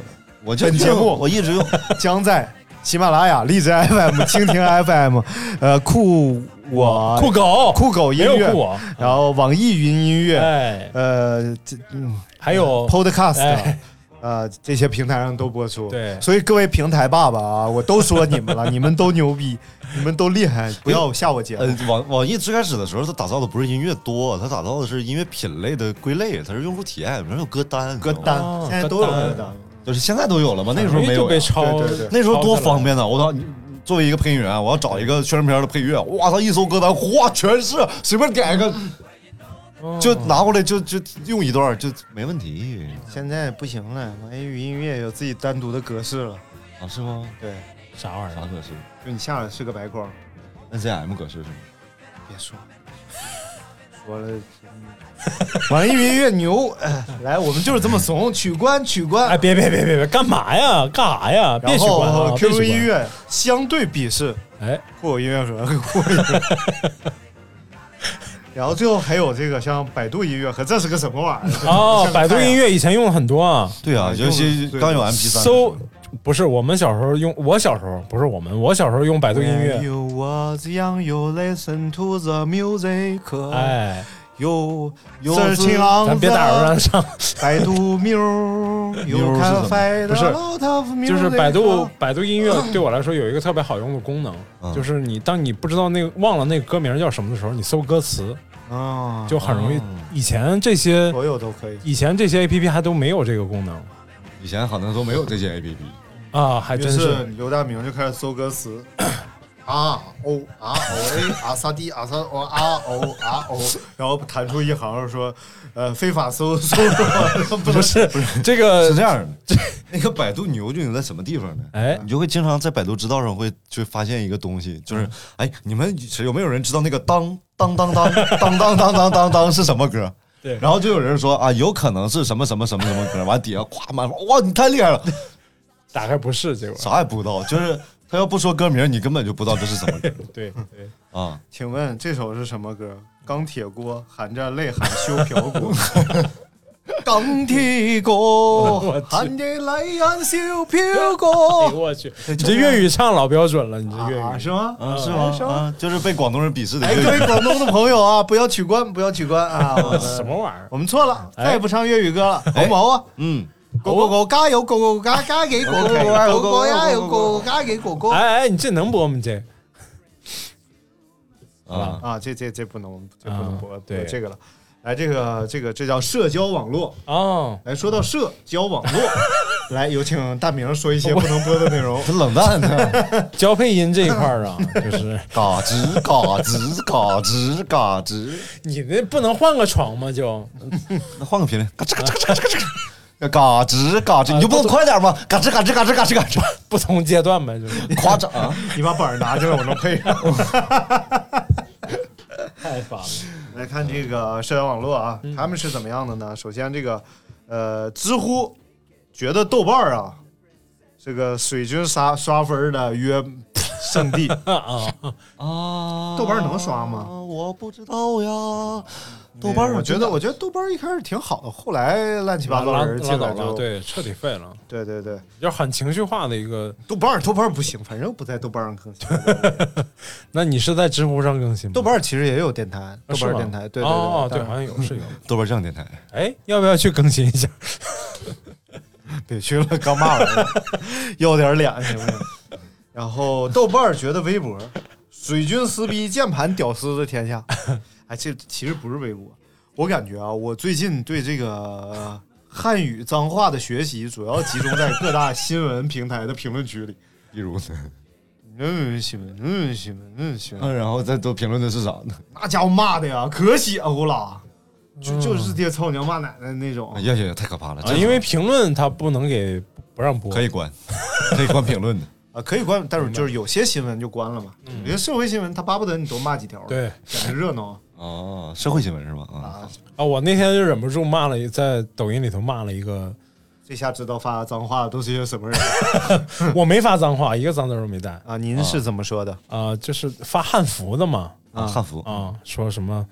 B: 我就
A: 本节目
B: 我一直用
A: 将在喜马拉雅、荔枝 FM、[LAUGHS] 蜻蜓 FM、呃酷我
C: 酷狗
A: 酷狗音乐
C: 酷我，
A: 然后网易云音乐，
C: 哎，
A: 呃，这嗯
C: 还有
A: Podcast，
C: 哎
A: 呃，这些平台上都播出。
C: 对
A: 所以各位平台爸爸啊，我都说你们了，[LAUGHS] 你们都牛逼，你们都厉害，不要下我节目。
B: 呃，网网易最开始的时候，它打造的不是音乐多，它打造的是音乐品类的归类，它是用户体验，比如有歌单，
A: 歌单
C: 哦
A: 现在都有
C: 歌单，
B: 就是现在都有了吗，那时候没有
C: 被抄，
A: 对对对
B: 那时候多方便呢！我操，你作为一个配音员，我要找一个宣传片的配乐，哇操，一搜歌单，哗，全是，随便点一个，就拿过来就就用一段就没问题
A: 现在不行了，网易云音乐有自己单独的格式了。
B: 啊？是吗？
A: 对，
C: 啥玩意儿？
B: 啥格式
A: 就你下来是个白框
B: ，？NCM 格式是吗？
A: 别说，说了。嗯网易云音乐牛，哎来，我们就是这么怂，取关取关。
C: 哎，别别别别别，干嘛呀？干啥呀？别取关
A: QQ 音，乐相对鄙视
C: 哎，
A: 酷狗音乐说酷狗音乐，[LAUGHS] 然后最后还有这个像百度音乐和这是个什么玩意儿？
C: 哦百度音乐以前用了很多啊，
B: 对啊，尤其刚有 MP 三，
C: 搜不是我们小时候用，我小时候不是我们，我小时候用百度音乐
A: ，you was young, you listen to the music.
C: 哎
B: 子
A: on
C: 咱别打扰人上，
A: 百度
B: 妞 [LAUGHS]
A: find
C: 不是
A: a.
C: 就是百度百度音乐对我来说有一个特别好用的功能，
B: 嗯
C: 就是你当你不知道那个忘了那个歌名叫什么的时候，你搜歌词
A: 啊，
C: 就很容易
B: 哦。
C: 以前这些
A: 所有都可以。
C: 以前这些 A P P 还都没有这个功能
B: 以前好像都没有这些 APP。
C: 啊，还真是。
A: 是刘大明就开始搜歌词。[COUGHS] 啊哦啊哦哎啊萨蒂啊萨哦啊哦啊哦，然后弹出一行说，呃，非法搜 [LAUGHS] 搜，
C: 不是不是这个
B: 是这样的，那个百度牛就牛在什么地方呢？
C: 哎
B: 你就会经常在百度知道上会就发现一个东西，就是哎，你们有没有人知道那个当当当当当当当当当当是什么歌？
C: 对。
B: 然后就有人说啊，有可能是什么什么什么什么歌，完底下夸满哇，你太厉害了，
C: 打开不是结果，
B: 啥也不知道，就是他要不说歌名，你根本就不知道这是什么歌 [LAUGHS]
C: 对对，
B: 啊。
A: 请问这首是什么歌？钢铁锅含着泪喊修瓢锅。[LAUGHS] 钢铁锅 [LAUGHS] 含着泪喊修瓢
C: 哎呦。我去，你这粤语唱老标准了，你这粤语
A: 啊，是吗？
B: 啊，是吗？啊，就是被广东人鄙视的
A: 哎，
B: 粤语。
A: 各位广东的朋友啊，不要取关，不要取关啊！
C: 什么玩意儿？
A: 我们错了，
C: 哎
A: 再也不唱粤语歌了，好不好啊？
B: 嗯，
A: 哥哥哥加油，哥哥加加幾個
B: 哥哥
A: 哥哥加油，哥哥加幾個哥。
C: 哎哎，你这能播吗？这 [LAUGHS]
B: 啊，
A: 啊，这这这不能，这不能播，
C: 啊对
A: 这个了。来，这个这个这叫社交网络。
C: 哦，
A: 来说到社交网络，来有请大明说一些不能播的内容。[LAUGHS]
B: 很冷淡的，[LAUGHS]
C: 交配音这一块儿啊，就是
B: 嘎吱嘎吱嘎吱嘎吱。
C: 你那不能换个床吗？就
B: 那换个频率，嘎吱嘎吱嘎吱嘎吱嘎吱，嘎吱，你就不能快点吗？嘎吱嘎吱嘎吱嘎吱嘎吱，[LAUGHS]
C: 不同阶段呗，就是
B: 夸张啊！[LAUGHS]
A: 你把本儿拿进来，我能配上。[LAUGHS]
C: 太烦了。
A: 来看这个社交网络啊，他们是怎么样的呢？首先，这个呃，知乎觉得豆瓣儿啊，这个水军刷刷分的约圣地。
C: 啊，
B: 啊，
A: 豆瓣能刷吗？
B: 我不知道呀。豆瓣儿
A: 我觉得，我觉得豆瓣一开始挺好的，后来乱七八糟
C: 拉
A: 人进来就
C: 对，彻底废了，
A: 对对对，
C: 就很情绪化的一个。
A: 豆瓣儿豆瓣儿不行，反正不在豆瓣儿上更新。[LAUGHS]
C: 那你是在知乎上更新吗？
A: 豆瓣儿其实也有电台，豆瓣儿电台，对对对，
C: 哦，对，好像有是有。[LAUGHS]
B: 豆瓣酱电台，
C: 哎，要不要去更新一下？[LAUGHS]
A: 别去了，刚骂完了，要点脸行不行？然后豆瓣儿觉得微博，水军撕逼，键盘屌丝的天下。哎，这其实不是微博，我感觉啊，我最近对这个呃汉语脏话的学习，主要集中在各大新闻平台的评论区里。
B: 比如呢？
A: 嗯，新闻，嗯，新闻，嗯，新闻，
B: 嗯，然后再都评论的是啥呢？
A: 那家伙骂的呀，可血乎了，就就是爹操娘骂奶奶那种
B: 哎。呀呀，太可怕了！
C: 啊，
B: 这
C: 因为评论它不能给不让播，
B: 可以关，可以关评论的。
A: 啊，可以关，但是就是有些新闻就关了嘛。有些社会新闻他巴不得你多骂几条，，
C: 对
A: 显得热闹
B: 哦，社会新闻是吧？啊，
A: 啊。
C: 啊，我那天就忍不住骂了一，在抖音里头骂了一个
A: 这下知道发脏话都是些什么人 [LAUGHS]
C: 我没发脏话，一个脏字都没带 [LAUGHS]
A: 啊？您是怎么说的？
C: 啊，就是发汉服的嘛。
B: 啊，汉服
C: 啊，说什么？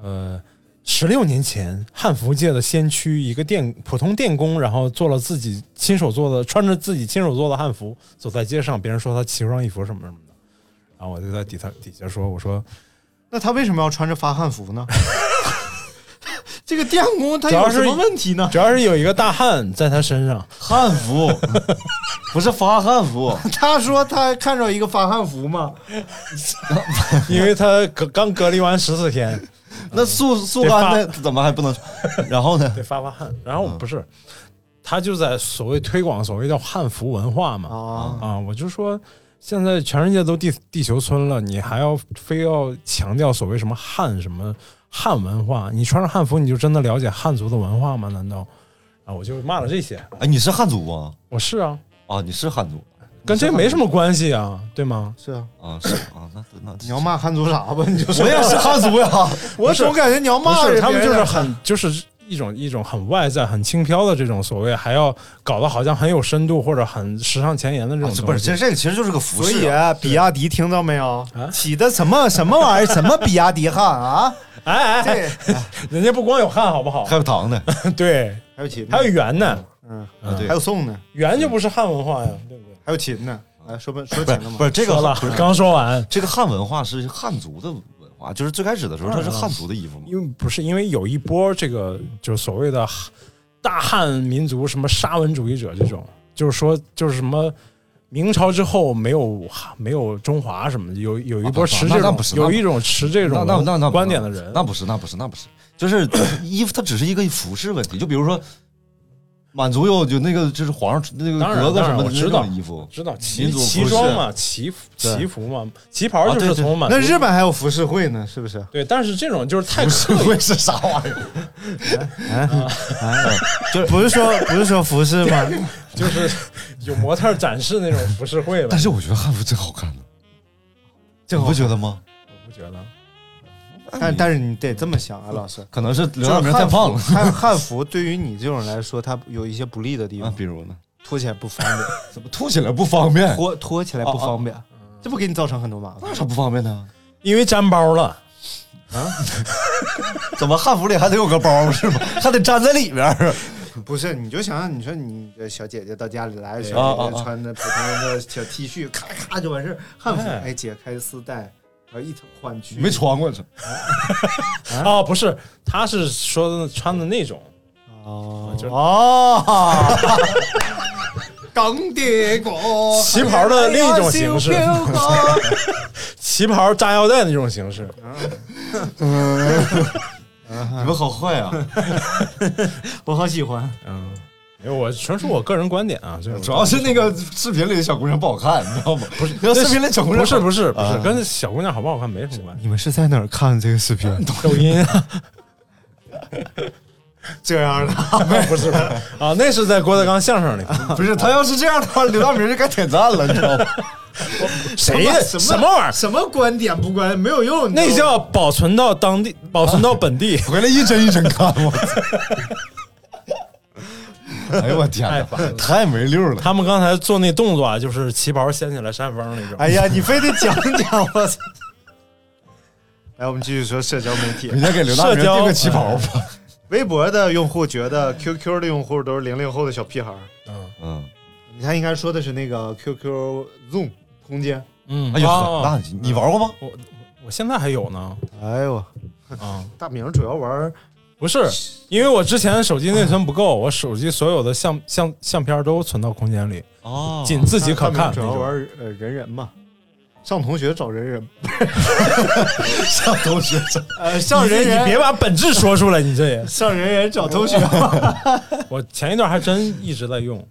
C: 呃，十六年前，汉服界的先驱，一个电普通电工，然后做了自己亲手做的，穿着自己亲手做的汉服，走在街上，别人说他奇装异服什么什么的，然后我就在底下底下说，我说，
A: 那他为什么要穿着发汉服呢？[LAUGHS] 这个电工他
C: 有
A: 什么问题呢？
C: 主要是有一个大汉在他身上，
B: 汉服 [LAUGHS] 不是发汉服。
A: 他说他看着一个发汉服嘛，[LAUGHS]
C: 因为他隔刚隔离完十四天，
B: 那速速干那怎么还不能？然后呢？
C: 得发发汗。然后不是，他就在所谓推广所谓叫汉服文化嘛。啊啊！我就说，现在全世界都地地球村了，你还要非要强调所谓什么汉什么？汉文化，你穿上汉服，你就真的了解汉族的文化吗？难道？啊，我就骂了这些。
B: 哎，你是汉族吗？
C: 我是啊。
B: 啊，你是汉族，
C: 跟这没什么关系啊，对吗？
A: 是啊。
B: 啊，是啊。那那
A: 你要骂汉族啥吧？你就
B: 我也是汉族呀。[LAUGHS]
A: 我总感觉你要骂人，
C: 他们就是很就是。一种一种很外在、很轻飘的这种所谓，还要搞得好像很有深度或者很时尚前沿的这种，
B: 不是？其实这个其实就是个服
A: 饰。所以比亚迪听到没有？起的什么什么玩意儿？什么比亚迪汉啊？[LAUGHS]
C: 哎哎，人家不光有汉，好不好？
B: 还有唐的，[LAUGHS]
C: 对，
A: 还有秦，
C: 还有元呢，
A: 嗯对，还有宋呢，
C: 元就不是汉文化呀，对不对？
A: 还有秦呢，来说不说秦了吗？
B: 不是这个
C: 了，刚说完，
B: 这个汉文化是汉族的。啊，就是最开始的时候，它是汉族的衣服吗？
C: 因为不是，因为有一波这个就是所谓的大汉民族，什么沙文主义者这种，就是说就是什么明朝之后没有没有中华什么的，有有一波持这种有一种持这种
B: 那那那
C: 观点的人，
B: 那不是那不是那不是，就是衣服它只是一个服饰问题，就比如说。满族有就那个就是皇上那个格格什么的
C: 知
B: 道衣服，
C: 知道旗旗装嘛，旗旗服嘛，旗袍就是从满。
A: 那日本还有服饰会呢，是不是？
C: 对，但是这种就是太。浮
B: 世绘是啥玩意儿？
A: 啊，[LAUGHS] 就不是说不是说服饰吗？[LAUGHS]
C: 就是有模特展示那种服饰会吧。
B: 但是我觉得汉服真好看呢，你不觉得吗？
C: 我不觉得。
A: 但但是你得这么想啊，老师，
B: 可能是刘大明太胖了。
A: 汉汉服对于你这种人来说，它有一些不利的地方，
B: 比如呢，
A: 脱起来不方便。[LAUGHS]
B: 怎么脱起来不方便？
A: 脱脱起来不方便，这不给你造成很多麻烦？
B: 为啥不方便呢？
C: 因为粘包了啊！[LAUGHS]
B: 怎么汉服里还得有个包是吗？还得粘在里边？[LAUGHS]
A: 不是，你就想想，你说你的小姐姐到家里来，小姐姐穿的普通的小 T 恤，咔咔就完事儿。汉服哎，解开丝带。啊，一层换去
B: 没穿过是？
C: 啊，不是，他是说的穿的那种。
A: 哦，哦，钢铁过
C: 旗袍的另一种形式，旗袍扎腰带的那种形式。
B: 嗯，[LAUGHS] 你们好坏啊！[LAUGHS]
A: 我好喜欢，
C: 嗯。因为我纯属我个人观点啊，就
B: 主要是那个视频里的小姑娘不好看，你知道吗？
C: 不是，
B: 那视频里小姑娘
C: 不是不是不是跟小姑娘好不好看没什么关系。
A: 你们是在哪儿看这个视频？
C: 抖音啊，[LAUGHS]
A: 这样的 [LAUGHS]
C: 不是啊，那是在郭德纲相声里。
B: 不是他要是这样的话，刘大明就该点赞了，你知道吗？[LAUGHS]
C: 谁什么玩意儿？
A: 什么观点不观没有用？
C: 那叫保存到当地，保存到本地，
B: 回来一帧一帧看我。[LAUGHS] 哎呦我天哪，[LAUGHS] 太没溜了！
C: 他们刚才做那动作啊，就是旗袍掀起来扇风那种。
A: 哎呀，[LAUGHS] 你非得讲讲我操！来，我们继续说社交媒体。
B: 人家给刘大明订个旗袍吧。
A: 微博的用户觉得 QQ 的用户都是零零后的小屁孩
B: 嗯嗯，
A: 你看应该说的是那个 QQ Zoom 空间。
C: 嗯，
B: 哎呦，那你玩过吗？
C: 我我现在还有呢。
A: 哎呦，
C: 啊，
A: 大明主要玩。
C: 不是，因为我之前手机内存不够，我手机所有的相相相片都存到空间里，
A: 哦，
C: 仅自己可看。
A: 主要玩呃人人嘛，上同学找人人，[LAUGHS]
B: 上同学找
A: 呃上人人，
C: 你别把本质说出来，你这也
A: 上人人找同学。[LAUGHS]
C: 我前一段还真一直在用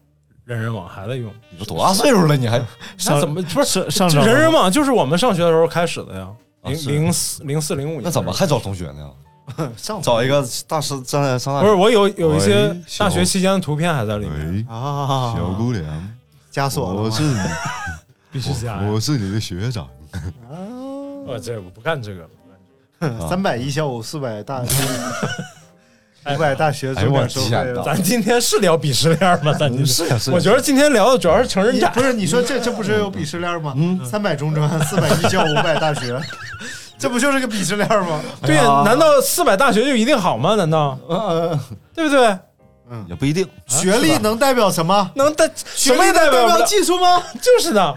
C: 人人网，还在用。
B: 你多大岁数了？你还
C: 上怎么不是上人人网？就是我们上学的时候开始的呀，零零四零四零五年。
B: 那怎么还找同学呢？[LAUGHS] 找一个大师站在上大
C: 不是我有有一些大学期间的图片还在里面。
B: 啊，小姑娘。
A: 加锁
B: 我是你。[LAUGHS]
C: 必须加，
B: 我是你的学长。
C: 啊，我这我不干这个，[LAUGHS]
A: 三百一小五四百大五百大学
B: 哎呦我
A: 重点收费
B: 天哪
A: 了。
C: 咱今天是聊鄙视链吗？咱今天
B: 是呀是呀
C: 我觉得今天聊的主要是成人展。
A: 不。是你说这这不是有鄙视链吗？三百中专，四百一校，五百大学，这不就是个鄙视链吗？[LAUGHS]
C: 对呀，难道四百大学就一定好吗？难道
A: 呃，
C: 对不对？
B: 嗯也不一定。
A: 学历能代表什么？
C: 能代什么也
A: 代表技术吗？[LAUGHS]
C: 就是的。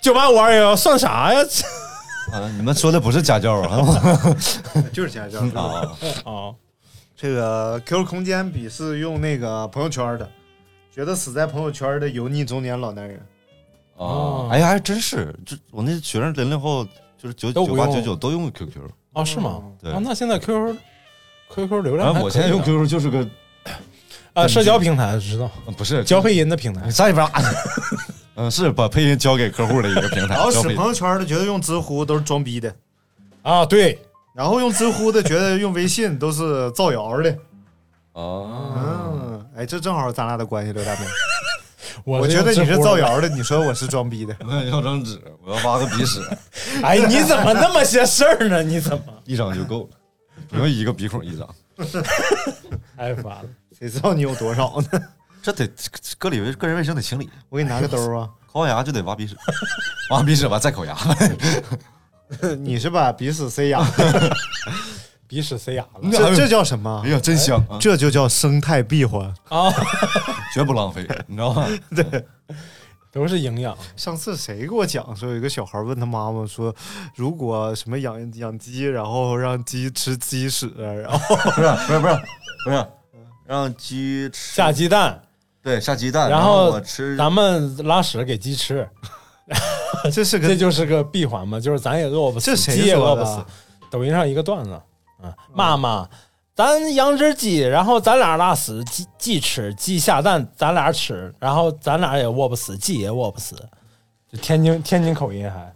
C: 九八五二幺幺算啥呀？[LAUGHS]
B: 啊，你们说的不是家教啊？
A: 就是家教。
B: 啊，
C: 啊，
A: 这个 QQ 空间鄙视用那个朋友圈的，觉得死在朋友圈的油腻中年老男人。
B: 哦，哎呀，还真是，这我那学生零零后就是九九八九九都用 QQ，
C: 哦，是吗？
B: 对。
C: 啊，那现在 QQ QQ 流量
B: 我现在用 QQ 就是个
C: 啊，[COUGHS] 社交平台知道，
B: 呃不是。
C: 交配音的平台。
B: 你。上一边，嗯，是把配音交给客户的一个平台
A: 然后，使朋友圈的觉得用知乎都是装逼的，
C: 啊，对，
A: 然后用知乎的觉得用微信都是造谣的。
B: 哦，
A: 嗯，哎，这正好咱俩的关系，刘大明。
C: 我
A: 我觉得你是造
C: 谣。
A: 的，你说我是装逼的。
B: 我要张纸，我要挖个鼻屎，[LAUGHS]
C: 哎，你怎么那么些事儿呢？你怎么 [LAUGHS]
B: 一张就够了，不用一个鼻孔一张，[LAUGHS]
C: 太烦了？
A: 谁知道你有多少呢？
B: 这得个里卫个人卫生得清理，
A: 我给你拿个兜啊。
B: 抠完牙就得挖鼻屎，挖鼻屎完再抠牙，
A: 你是把鼻屎塞牙，
C: 鼻屎塞牙了 [LAUGHS]
A: 这这叫什么
B: 哎？呀，真香啊！
A: 这就叫生态闭环。
C: 啊，[LAUGHS]
B: 绝不浪费，你知道吗？[LAUGHS]
C: 对都是营养。
A: 上次谁给我讲说，有一个小孩问他妈妈说，如果什么养养鸡，然后让鸡吃鸡屎，然后
B: 不是不是不是不是，让鸡吃
C: 下鸡蛋，
B: 对下鸡蛋，
C: 然
B: 后
C: 后
B: 我吃
C: 咱们拉屎给鸡吃，
A: 这是个
C: 这就是个闭环嘛，就是咱也饿不死，
A: 这谁
C: 鸡也
A: 说的
C: 饿不死。抖音上一个段子，啊，妈妈，咱养只鸡，然后咱俩拉屎，鸡鸡吃，鸡下蛋，咱俩吃，然后咱俩也饿不死，鸡也饿不死。就天津天津口音还。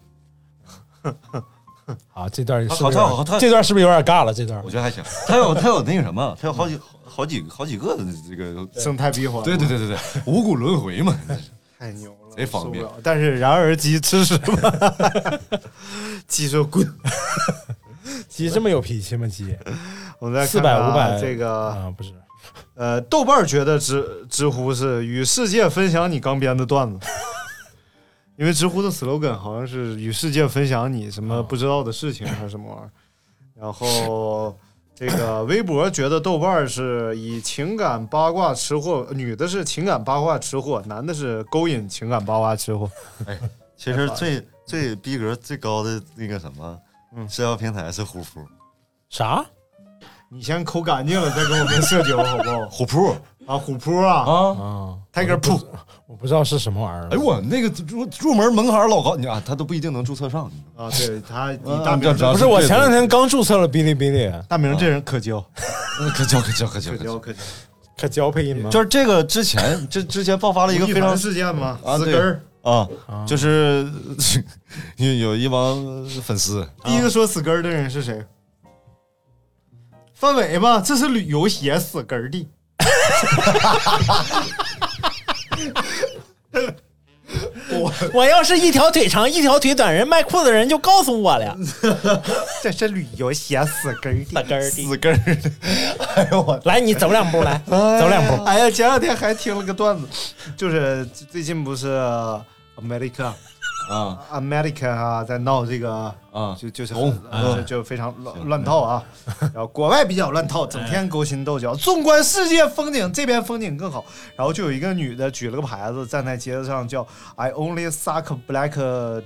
C: 啊，这段是不是有点
B: 好他好
C: 这段是不是有点尬了？这段
B: 我觉得还行。他有他有那个什么，他有好几好几好几个的这个，
A: 生态闭环。
B: 对对对对对，五谷轮回嘛。[LAUGHS]
A: 太牛了，
B: 贼方便。
A: 但是然而鸡吃屎吗？[LAUGHS] 鸡说滚。[LAUGHS]
C: 鸡这么有脾气吗？鸡
A: 我们再
C: 四百五百
A: 这个
C: 啊，不是
A: 呃，豆瓣儿觉得知知乎是与世界分享你刚编的段子，[LAUGHS] 因为知乎的 slogan 好像是与世界分享你什么不知道的事情还是什么玩意儿。然后这个微博觉得豆瓣儿是以情感八卦吃货，女的是情感八卦吃货，男的是勾引情感八卦吃货。
B: 其实最最逼格最高的那个什么，
A: 嗯
B: 社交平台是虎扑，
C: 啥
A: 你先抠干净了再跟我们社交好不好？
B: 虎扑
A: 啊，虎扑啊，
B: 啊！
C: 啊？
A: 泰戈扑，
C: 我不知道是什么玩意儿。
B: 哎呦我那个入入门门槛老高，你啊，他都不一定能注册上。
A: 啊，对他，你
B: 嗯
A: 大明
B: 这这
C: 不是我前两天刚注册了哔哩哔哩，
A: 大明这人可交，[LAUGHS]
B: 可交可交可交可交，
A: 可交可交。
C: 可交配音吗？
B: 就是这个之前这之前爆发了一个非常
A: 事件吗？
B: 啊对
A: 死根儿。
B: 啊，就是 [LAUGHS] 有有一帮粉丝，
A: 第一个说死根儿的人是谁？范伟吧，这是旅游鞋死根儿的。[LAUGHS] [LAUGHS]
C: 我要是一条腿长一条腿短，人卖裤子的人就告诉我了。[LAUGHS]
A: 这是旅游鞋死根儿的。
C: 根儿
B: 死根儿的。哎呦我，
C: 来，你走两步来，走两步。
A: 哎呀，前两天还听了个段子，就是最近不是 America
B: 啊
A: America 啊，在闹这个
B: 啊
A: 就就是
B: 红
A: 就就非常乱乱套啊。[LAUGHS] 然后国外比较乱套，整天勾心斗角。纵观世界风景，这边风景更好。然后就有一个女的举了个牌子，站在街上叫 I only suck black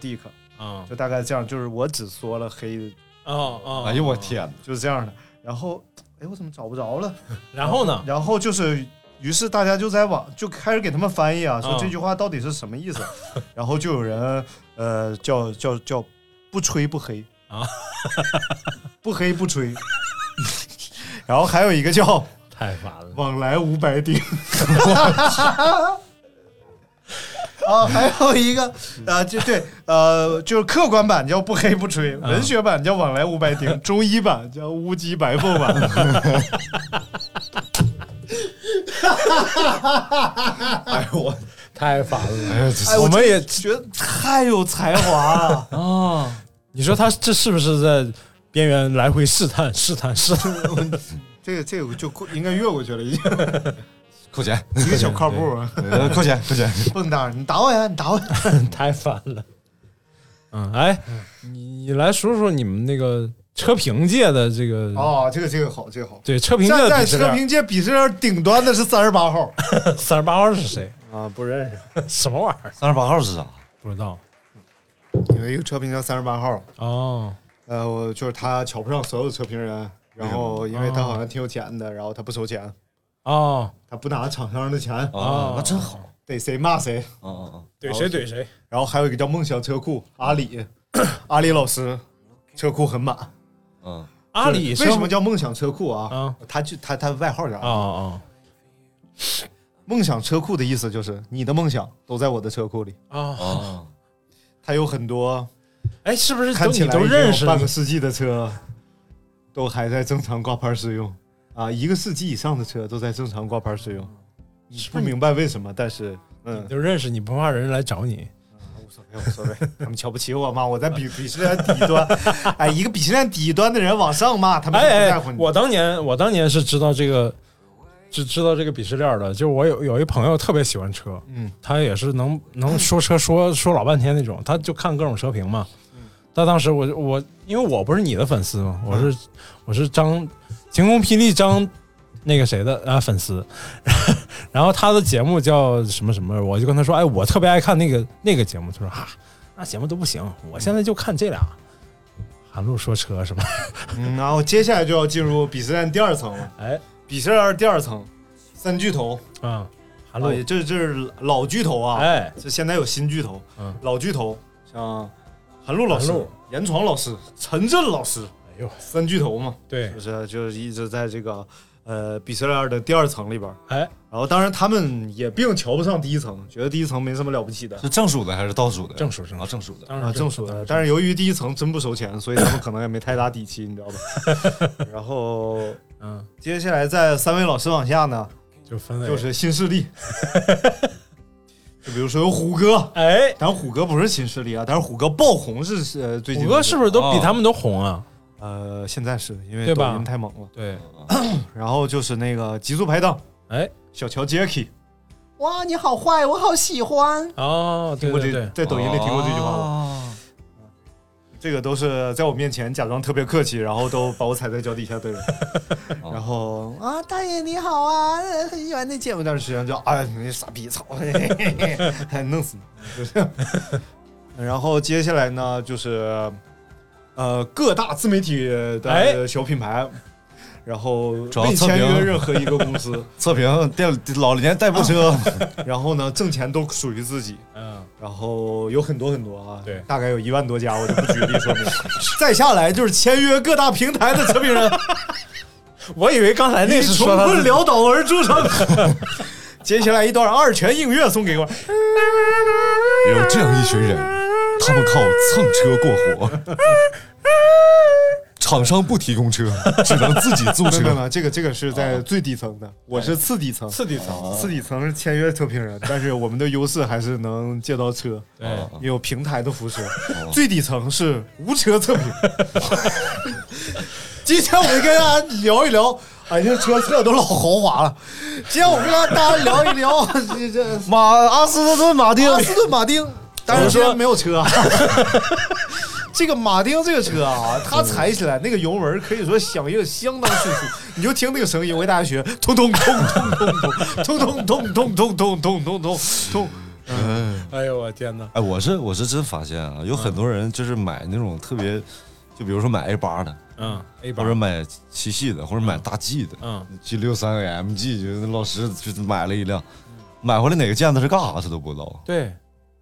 A: dick，
C: 啊
A: 就大概这样，就是我只说了黑的，
C: 哦哦
B: 哎呦我天，
A: 就是这样的。然后，哎，我怎么找不着了？
C: 然后呢？
A: 然后就是，于是大家就在网就开始给他们翻译啊，说
C: 啊
A: 这句话到底是什么意思。[LAUGHS] 然后就有人呃叫叫叫不吹不黑
C: 啊，[LAUGHS]
A: 不黑不吹。[LAUGHS] 然后还有一个叫
C: 太烦了。
A: 往来无白丁。啊，还有一个，呃，就对，呃，就是客观版叫不黑不吹，文学版叫往来无白丁，中医版叫乌鸡白凤版。
B: 哎呦我，
C: 太烦了。
B: 哎呀
A: 哎，
C: 我们也
A: 觉得太有才华了。[LAUGHS]
C: 啊，你说他这是不是在边缘来回试探、试探、试探？[LAUGHS]
A: 这个这个就过应该越过去了，已经
B: 扣钱，
A: 一个小靠步，
B: 呃扣钱，扣钱。
A: 蹦跶，你打我呀，你打我。[LAUGHS]
C: 太烦了。嗯，哎，你你来说说你们那个车评界的这个
A: 哦，这个这个好，这个好。
C: 对车评界
A: 站在车评界鄙视链顶端的是三十八号 [LAUGHS]
C: 三十八号是谁？
A: 啊，不认识。[LAUGHS]
C: 什么玩意儿？
B: 三十八号是啥？
C: 不知道。
A: 有一个车评叫三十八号，
C: 哦，
A: 呃，我就是他瞧不上所有的车评人，然后因为他好像挺有钱的，然后他不收钱，
C: 哦，
A: 他不拿厂商的钱，
B: 啊，那真好。
A: 逮谁骂谁。
B: 啊啊啊！
C: 怼谁怼谁。
A: 然后还有一个叫梦想车库阿里，阿里老师车库很满。
B: 嗯，
C: 阿里
A: 为什么叫梦想车库啊
C: 啊？
A: 他就他他外号叫
C: 啊啊
A: 梦想车库的意思就是你的梦想都在我的车库里。
C: 啊啊！
B: 啊，
A: 它有很多
C: 哎，是不是
A: 看起来都
C: 认识？
A: 半个世纪的车，都还在正常挂牌使用啊，一个世纪以上的车都在正常挂牌使用。不明白为什么，但是嗯
C: 你，都认识，你不怕人来找你？
A: 无所谓无所谓，[LAUGHS] 他们瞧不起我嘛，我在鄙鄙视链底端，[LAUGHS] 哎，一个鄙视链底端的人往上骂，他们就不在乎，你。
C: 我当年我当年是知道这个，知知道这个鄙视链的，就是我有有一朋友特别喜欢车，
A: 嗯，
C: 他也是能能说车 [LAUGHS] 说说老半天那种，他就看各种车评嘛。他当时我我因为我不是你的粉丝嘛，我是我是张晴空霹雳张那个谁的啊粉丝，然后他的节目叫什么什么，我就跟他说，哎，我特别爱看那个那个节目，他说哈、那节目都不行，我现在就看这俩。韩露说车是吧？
A: 嗯，然后接下来就要进入鄙视链第二层了。
C: 哎，
A: 鄙视链第二层，三巨头。
C: 啊，韩露。
A: 啊，，这这是老巨头啊，
C: 哎，
A: 这现在有新巨头，
C: 嗯。
A: 老巨头像韩露老师严闯老师、陈震老师，
C: 哎呦，
A: 三巨头嘛，
C: 对。
A: 就，是就是一直在这个呃鄙视链的第二层里边儿。
C: 哎，
A: 然后当然他们也并瞧不上第一层，觉得第一层没什么了不起的
B: 是正数的还是倒数的？
C: 正数正数
B: 啊，正数的。
A: 啊，正数的。但是由于第一层真不收钱，所以他们可能也没太大底气，你知道吧？[LAUGHS] 然后
C: 嗯，
A: 接下来在三位老师往下呢，
C: 就分为
A: 就是新势力，[LAUGHS] 就比如说有虎哥，
C: 哎，
A: 当然虎哥不是新势力啊，但是虎哥爆红是呃最近
C: 虎哥是不是都比
B: 哦
C: 他们都红啊？
A: 呃现在是因为抖音太猛了，
C: 对，[COUGHS]
A: 然后就是那个极速排档
C: 哎，
A: 小乔 Jacky，哇你好坏，我好喜欢，
C: 哦，对
A: 听过这
C: 对对，
A: 在抖音里听过这句话吗？
B: 哦
A: 这个都是在我面前假装特别客气，然后都把我踩在脚底下的人。[LAUGHS] 然后啊，大爷你好啊，很喜欢那节目，但是实际上就哎，你傻逼，操，嘿嘿嘿嘿 [LAUGHS] 弄死你！就是。然后接下来呢，就是呃各大自媒体的
C: 哎。
A: 小品牌，然后未签约任何一个公司，[LAUGHS]
B: 测评电老年代步车，[LAUGHS]
A: 然后呢挣钱都属于自己。
C: 嗯，
A: 然后有很多很多啊，
C: 对。
A: 大概有一万多家，我就不举例说明。[LAUGHS] 再下来就是签约各大平台的测评人，
C: 我以为刚才那
A: 以
C: 是
A: 穷困潦倒而著称。接下来一段二泉映月送给我，
B: 有这样一群人，他们靠蹭车过活，[LAUGHS] 厂商不提供车，只能自己租车。
A: 没有没有没有，这个这个是在最底层的，我是次底层，
C: 次底层，
A: 次底层是签约测评人，但是我们的优势还是能借到车，
C: 对，
A: 有平台的扶持。最底层是无车测评。[LAUGHS] 今天我们跟大家聊一聊，哎，这车测都老豪华了。今天我跟大家聊一聊这这
B: 马阿斯顿马丁，
A: 阿斯顿马丁，当然今天没有车啊。[LAUGHS] 这个马丁这个车啊，它踩起来那个油门可以说响应相当迅速，你就听那个声音，我给大家学，通通通通通通通通通通通通通通通通。
C: 哎呦我天哪，
B: 哎，我是我是真发现啊，有很多人就是买那种特别，就比如说买 A 八的，
C: 嗯，A 八
B: 或者买七系的，或者买大 G 的，
C: 嗯
B: ，G 六三 AMG，就是老师就是买了一辆，买回来哪个键子是干啥他都不知道，
C: 对，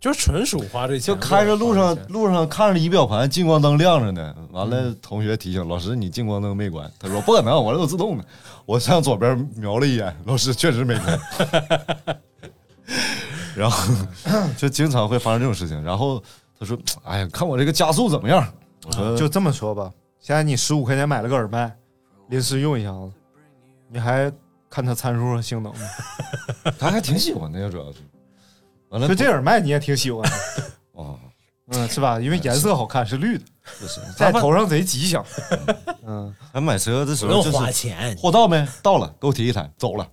C: 就是纯属花这钱，
B: 就开着路上路上看着仪表盘近光灯亮着呢，完了同学提醒老师你近光灯没关，他说不可能，我这有自动的，[LAUGHS] 我向左边瞄了一眼，[LAUGHS] 老师确实没关。[LAUGHS] 然后就经常会发生这种事情。然后他说：“哎呀，看我这个加速怎么样？”我说：“
A: 就这么说吧，现在你十五块钱买了个耳麦，临时用一下子，你还看它参数和性能吗？
B: 他还挺喜欢的呀，主要是。完了
A: 就这耳麦你也挺喜欢的，[LAUGHS]
B: 哦，
A: 嗯，是吧？因为颜色好看，是绿的，[LAUGHS]
B: 不是，
A: 在头上贼吉祥。嗯
B: 咱买车的时候就是
C: 花钱。
B: 货到没？到了，给我提一台，走了。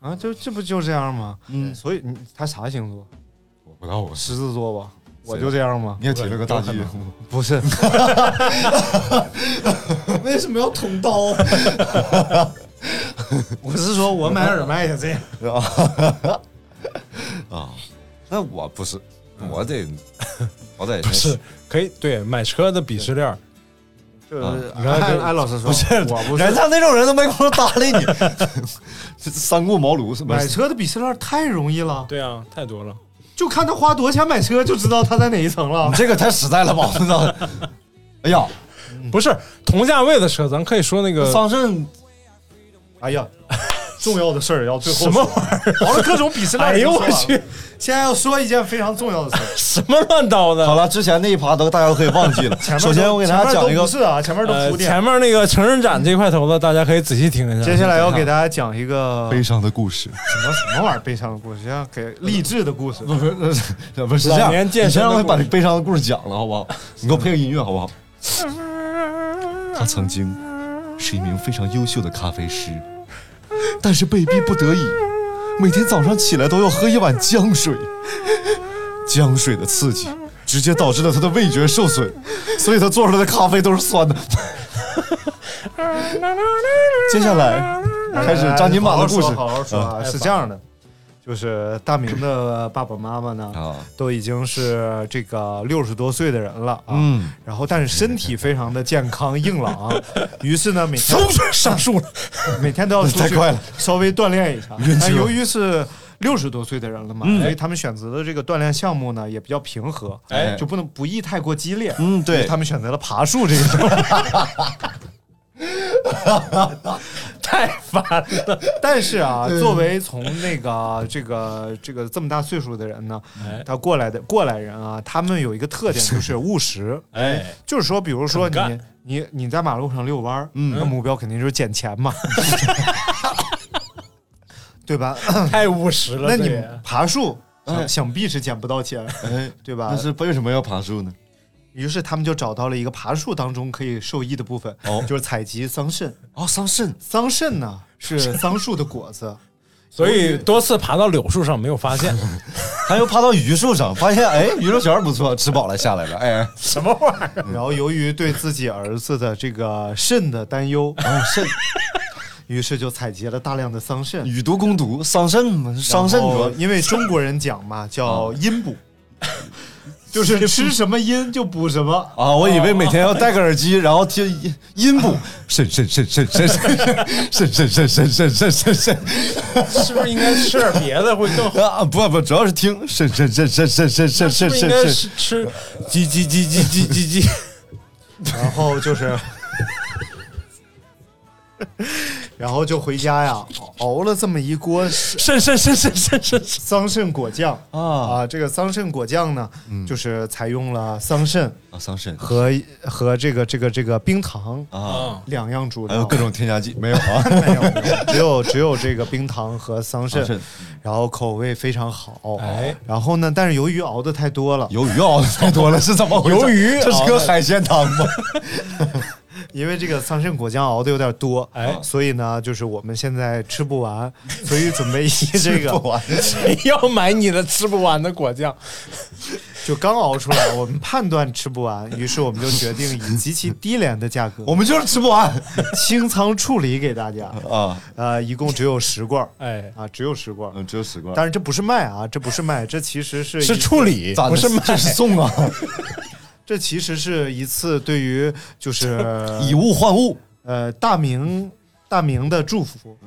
A: 啊，就这不就这样吗？
B: 嗯，
A: 所以你他啥星座？
B: 我不知道我是
A: 狮子座吧？我就这样吗？
B: 你也提了个大 G，，[LAUGHS]
A: 不是，为什么要捅刀？我是说我买耳麦也这样。
B: 啊，那我不是，我得，[LAUGHS] 我得
C: 不是可以对买车的鄙视链儿，
A: 就是
B: 啊
A: 安安老师说，
B: 不是，
A: 我不是
B: 人家那种人都没工夫搭理你，[LAUGHS] 这三顾茅庐是吧？
A: 买车的鄙视链太容易了，
C: 对啊，太多了。
A: 就看他花多少钱买车就知道他在哪一层了
B: 你。这个太实在了吧？我操！[LAUGHS] 哎呀，
C: 不是同价位的车，咱可以说那个
B: 桑葚
A: 哎呀，重要的事儿要最后
C: 什么
A: 玩意儿？好了，各种鄙视链。
C: 哎呦我去，
A: 现在要说一件非常重要的事儿。
C: 什么乱刀的。
B: 好了，之前那一趴都大家都可以忘记了。
A: 前面
B: 首先我给大家讲一个
A: 是啊，前面都
C: 呃，
A: 铺垫。
C: 前面那个成人展这块头子，大家可以仔细听一下。
A: 接下来要给大家讲一个
B: 悲伤的故事。
A: 什么什么玩意儿悲伤的故事，要给励志的故事。
B: 不是不是不是这样，
C: 老年健
B: 你先让我
C: 身的故事
B: 把这悲伤的故事讲了，好不好？你给我配个音乐，好不好？他曾经是一名非常优秀的咖啡师，但是被逼不得已，每天早上起来都要喝一碗姜水。姜水的刺激直接导致了他的味觉受损，所以他做出来的咖啡都是酸的。[LAUGHS] 接下来开始张金马的故事，
A: 好好说，好好说啊，是这样的，就是大明的 [LAUGHS] 爸爸妈妈呢，
B: 啊，
A: 都已经是这个六十多岁的人了啊，
B: 嗯，
A: 然后但是身体非常的健康硬朗，[LAUGHS] 于是呢每天
C: 上树了，[LAUGHS]
A: 每天都要出去
B: 太快了。
A: 稍微锻炼一下。
B: 晕车。
A: 但由于是六十多岁的人了嘛，
B: 嗯。
A: 所以他们选择的这个锻炼项目呢也比较平和，
B: 哎。
A: 就不能不宜太过激烈。
B: 嗯对。
A: 他们选择了爬树这个项目。[LAUGHS]
C: 太烦了。
A: 但是啊，作为从那个这个这个这么大岁数的人呢，
C: 哎
A: 他过来的过来人啊，他们有一个特点就是务实。
C: 哎，
A: 就是说，比如说你你你在马路上遛弯儿，
B: 嗯
A: 那目标肯定就是捡钱嘛，[LAUGHS] 对吧？
C: 太务实了。
A: 那你爬树，
B: 哎
A: 想想必是捡不到钱，
B: 哎，
A: 对吧
B: 但？是为什么要爬树呢？
A: 于是他们就找到了一个爬树当中可以受益的部分，
B: 哦。
A: 就是采集桑葚。
B: 哦，桑葚，
A: 桑葚呢是桑树的果子，[LAUGHS]
C: 所以多次爬到柳树上没有发现。[LAUGHS]
B: 他又爬到榆树上，发现哎，榆树钱不错，吃饱了下来了，哎，
C: 什么玩意儿。
A: 然后由于对自己儿子的这个肾的担忧，
B: 哦，肾。
A: 于是就采集了大量的桑葚。
B: 以毒攻毒，桑葚嘛，伤肾
A: 然后
B: 主
A: 因为中国人讲嘛，叫阴补，就是吃什么阴就补什么。
B: 啊，我以为每天要戴个耳机，然后听音音补，肾肾肾肾肾肾肾肾肾肾肾肾肾肾
C: 是不是应该吃点别的会更好？
B: 啊，不不，主要是听肾肾肾肾肾肾肾肾肾
C: 是吃鸡鸡鸡鸡鸡鸡鸡？
A: 然后就是，[LAUGHS] 然后就回家呀，熬了这么一锅
C: 肾肾肾肾肾肾
A: 桑葚果酱
B: 啊
A: 啊。这个桑葚果酱呢，就是采用了桑葚
B: 啊，桑葚
A: 和和这个这个这个冰糖
B: 啊，
A: 两样主料，
B: 还有各种添加剂没有啊？[LAUGHS]
A: 没有，没有只有只有这个冰糖和桑葚
B: 桑葚，
A: 然后口味非常好。
C: 哎，
A: 然后呢，但是由于熬的太多了，
B: 鱿鱼熬的太多了，是怎么回事？[LAUGHS]
C: 鱿鱼
B: 这是个海鲜汤吗？
A: 因为这个桑葚果酱熬的有点多，
C: 哎
A: 所以呢，就是我们现在吃不完，所以准备以 [LAUGHS] 这个，
C: 谁要买你的吃不完的果酱？[LAUGHS]
A: 就刚熬出来，我们判断吃不完，于是我们就决定以极其低廉的价格
B: 我们就是吃不完
A: 清仓处理给大家。
B: 啊。
A: 呃，一共只有十罐儿
C: 哎，
A: 啊，只有十罐儿。
B: 嗯，只有十罐，
A: 但是这不是卖啊，这不是卖，这其实是
C: 是处理，不是卖。
B: 这是送啊，[LAUGHS]
A: 这其实是一次对于就是 [LAUGHS]
B: 以物换物，
A: 呃大明大明的祝福，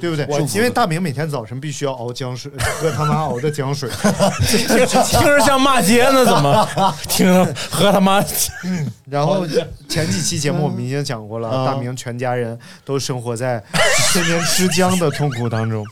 A: 对不对因为大明每天早晨必须要熬姜水，[LAUGHS] 喝他妈熬的姜水。[LAUGHS]
C: 听着像骂街呢，怎么？听着喝他妈
A: 然后前几期节目我们已经讲过了，
B: 嗯
A: 大明全家人都生活在天天吃姜的痛苦当中。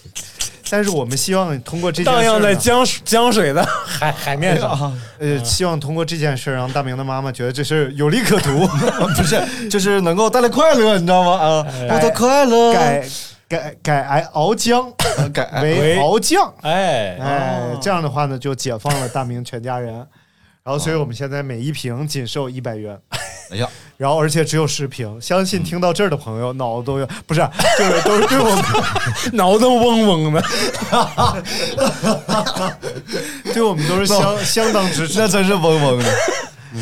A: 但是我们希望通过这件事
C: 荡漾在江江水的 [LAUGHS] 海海面上。
A: 呃，希望通过这件事让大明的妈妈觉得这事有利可图，[LAUGHS]
B: 不是，就是能够带来快乐，你知道吗？啊，我的快乐，
A: 改改改熬姜
B: 改
A: 为 [LAUGHS]
C: 为
A: 熬酱。
C: 哎，
A: 哎，这样的话呢，就解放了大明全家人。然后所以我们现在每一瓶仅售一百元。
B: 哎呀，
A: 然后而且只有十瓶，相信听到这儿的朋友脑子都要不是，就是都是 [LAUGHS] 对我们 [LAUGHS]
C: 脑子嗡嗡的，[LAUGHS]
A: 对我们都是相相当支持。
B: 那真是嗡嗡的。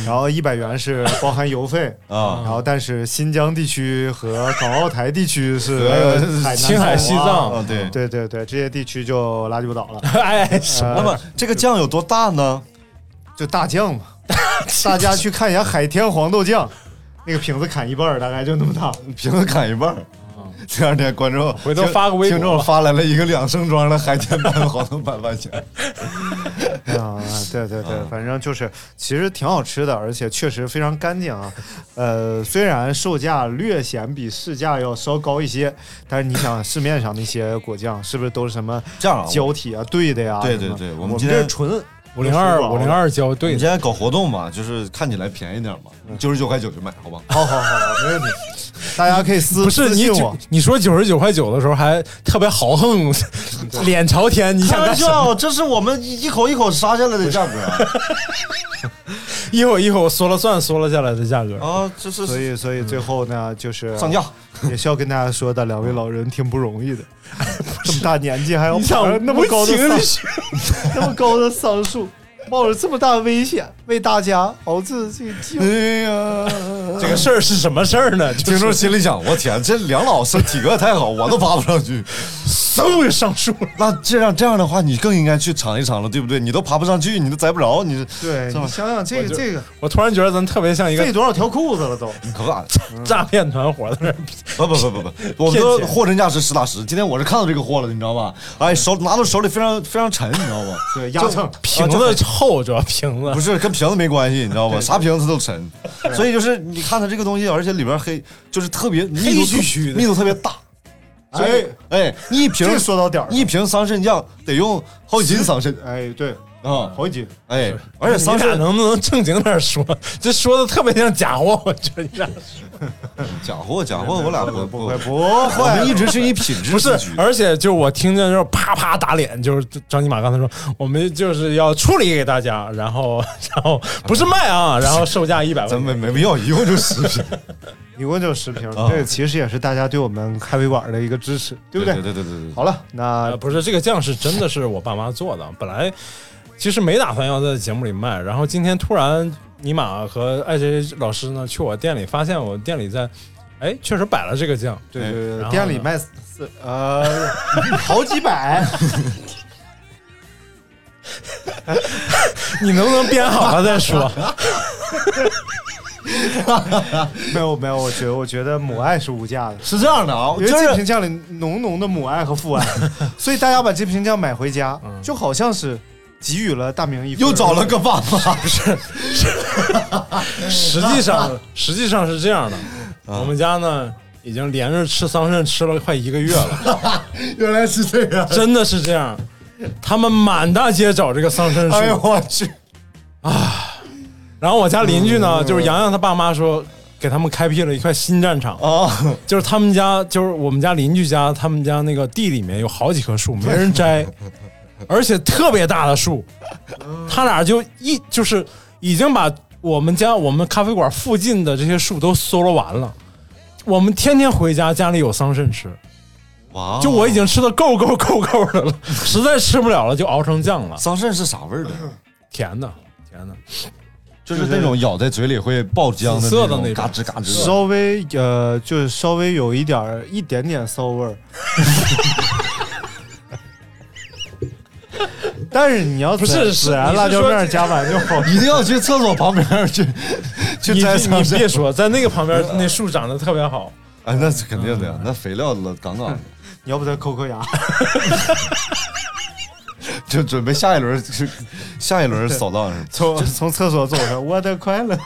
A: 然后一百元是包含邮费
B: 啊。
A: 然后但是新疆地区和港澳台地区是海
C: 青海、西藏，
B: 啊！对，
A: 对对对，这些地区就拉鸡巴倒了。
C: 哎，什么
A: 呃
B: 那么这个酱有多大呢？
A: 就大酱嘛，大家去看一下海天黄豆酱，那个瓶子砍一半儿，大概就那么大。[LAUGHS]
B: 瓶子砍一半儿。[LAUGHS] 第二天，观众
C: 回头发个微博
B: 听众发来了一个两升装的海鲜版黄豆拌饭酱。
A: 啊，对对对，反正就是其实挺好吃的，而且确实非常干净啊。呃，虽然售价略显比市价要稍高一些，但是你想市面上那些果酱是不是都是什么
B: 这样啊，
A: 胶体啊、兑的呀？
B: 对对对我
A: 我们
B: 们今天
A: 这是纯
C: 五零二五零。二胶对
B: 你现在搞活动嘛，就是看起来便宜点嘛，九十九块九就买，好吧？
A: 好好好，没问题。大家可以私
C: 不是你你说九十九块九的时候还特别豪横，脸朝天，你
B: 开
C: 想干什么？
B: 玩笑，这是我们一口一口杀下来的价格啊！
C: 一 [LAUGHS] 口一会儿说了算，说了下来的价格。
B: 啊，这是
A: 所以所以最后呢，就是
B: 上架。[LAUGHS]
A: 也是要跟大家说的，两位老人挺不容易的，[LAUGHS] 这么大年纪还要
C: 你想
A: 爬着那么高的那么高的桑树，冒着这么大危险为大家熬制这个酒。
B: 哎呀，
C: 这个事儿是什么事儿呢？就
B: 听众心里想：我天，这梁老师体格太好，我都爬不上去。
C: 嗖就上树了。
B: 那这样这样的话，你更应该去尝一尝了，对不对？你都爬不上去，你都摘不着，你
A: 对你想想这个这个
C: 我突然觉得咱特别像一个
A: 费多少条裤子了都？
B: 你可咋的？
C: 诈骗团伙在那。[LAUGHS]
B: 不不不不 [LAUGHS] 不，我们
C: 骗钱
B: 说货真价实实打实。今天我是看到这个货了，你知道吧？哎，手拿到手里非常非常沉，你知道吧？[LAUGHS]
A: 对，压秤。
C: 瓶子厚，主要瓶子
B: 不是跟瓶子没关系，你知道吧？啥瓶子都沉，所以就是你看它这个东西，而且里边黑，就是特别密度
C: 黑黢黢的
B: 密度特别大。
A: 哎
B: 哎，一瓶
A: 这说到点儿了。
B: 一瓶桑葚酱得用好几斤桑葚。
A: 哎，对，
B: 啊！
A: 好几斤。
B: 哎，而且桑
C: 你俩能不能正经点说？这说的特别像假货，我觉得你俩 [LAUGHS]
B: 假货假货，我俩不
A: 不会不
B: 我
A: 会
B: 们一直是以品质
C: 不是，而且就是我听见就是啪啪打脸，就是张金马刚才说我们就是要处理给大家，然后然后不是卖啊，然后售价一百万，
B: 咱没没必要，一共就十瓶，[LAUGHS]
A: 一共就十瓶，
B: 啊
A: 这个其实也是大家对我们咖啡馆的一个支持，对不对？
B: 对对对对对。
A: 好了，那
C: 呃，不是这个酱是真的是我爸妈做的，本来其实没打算要在节目里卖，然后今天突然尼玛和艾 J 老师呢去我店里，发现我店里在，哎，确实摆了这个酱，
A: 对对对，店里卖四呃好几百，[LAUGHS]
C: 你能不能编好了再说？[LAUGHS]
A: 没有没有，我觉得我觉得母爱是无价的。
B: 是这样的啊，
A: 因为
B: 就是
A: 这瓶酱里浓浓的母爱和父爱，所以大家把这瓶酱买回家，就好像是给予了大明一份
B: 又找了个爸爸，不 [LAUGHS] 是。
C: 实际上实际上是这样的，我们家呢已经连着吃桑葚吃了快一个月了，[LAUGHS]
B: 原来是这样。
C: 真的是这样。他们满大街找这个桑葚树，
B: 哎呦我去。啊！
C: 然后我家邻居
B: 嗯。
C: 呢，就是洋洋他爸妈说，给他们开辟了一块新战场，
B: 啊，
C: 就是他们家，就是我们家邻居家，他们家那个地里面有好几棵树，没人摘，[LAUGHS] 而且特别大的树，他俩就一就是已经把我们家我们咖啡馆附近的这些树都搜罗完了。我们天天回家，家里有桑葚吃，
B: 哇，
C: 就我已经吃的够够够够的了，[LAUGHS] 实在吃不了了，就熬成酱了，
B: 桑葚是啥味儿的？
C: 甜的，甜的。
B: 就是那种咬在嘴里会爆浆
C: 紫色的
B: 那
C: 那种
B: 嘎吱嘎吱。
A: 稍微呃，就是稍微有一点儿一点点骚味儿。[LAUGHS] [LAUGHS] 但是你要
C: 不是
A: 孜然辣椒面加完就好。[LAUGHS]
B: 一定要去厕所旁边去 [LAUGHS] 去摘桑
C: 你别。说，在那个旁边那树长得特别好，
B: 哎，那是肯定的呀，那肥料了杠杠的，
A: 你要不再抠抠牙？
B: 就准备下一轮是下一轮扫荡？
A: 从从厕所走上，我的快乐。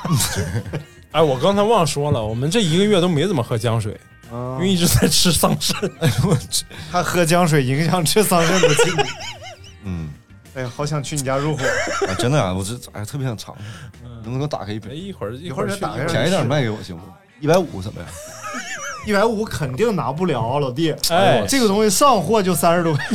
C: 哎，我刚才忘说了，我们这一个月都没怎么喝姜水，因为一直在吃桑葚。
B: 哎呦我去，
A: 他喝姜水影响吃桑葚的进度。
B: 嗯，
A: 哎呀，好想去你家入伙。[LAUGHS]
B: 啊，真的啊，我这哎特别想尝，能不能给我打开一
C: 哎，
B: 瓶，
C: 一会儿一
A: 会儿
C: 会儿去
A: 打开
B: 便宜点卖给我行不？一百五怎么样？
A: 一百五肯定拿不了，老弟。
C: 哎
A: 这个东西上货就三十多块 [LAUGHS]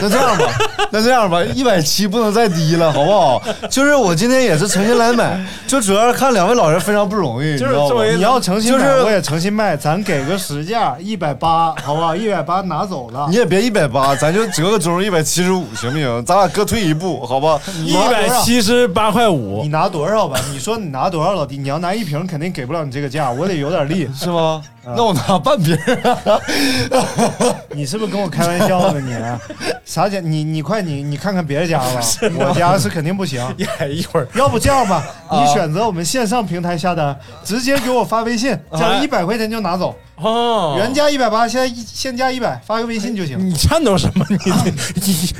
B: 那这样吧，那这样吧，一百七不能再低了，好不好？就是我今天也是诚心来买，就主要是看两位老人非常不容易，你知道吗
C: 作为
A: 你要诚心买，
B: 就是
A: 我也诚心卖，咱给个实价一百八，好不好？一百八拿走了
B: 你。也别一百八，咱就折个中一百七十五，行不行？咱俩各退一步，好吧？
C: 一百七十八块五
A: 你，拿多少吧？你说你拿多少，老弟？你要拿一瓶，肯定给不了你这个价，我得有点力。[LAUGHS]
B: 是吗？那我拿半瓶儿。[LAUGHS]
A: 你是不是跟我开玩笑呢？你 [LAUGHS] 啥价？你你快你你看看别家吧，我家是肯定不行。
C: 哎，一会儿
A: 要不这样吧，你选择我们线上平台下单，直接给我发微信，这样
C: 哎
A: 一百块钱就拿走，
C: 哦，
A: 原价一百八，现在一现价一百，发个微信就行。
C: 你颤抖什么？你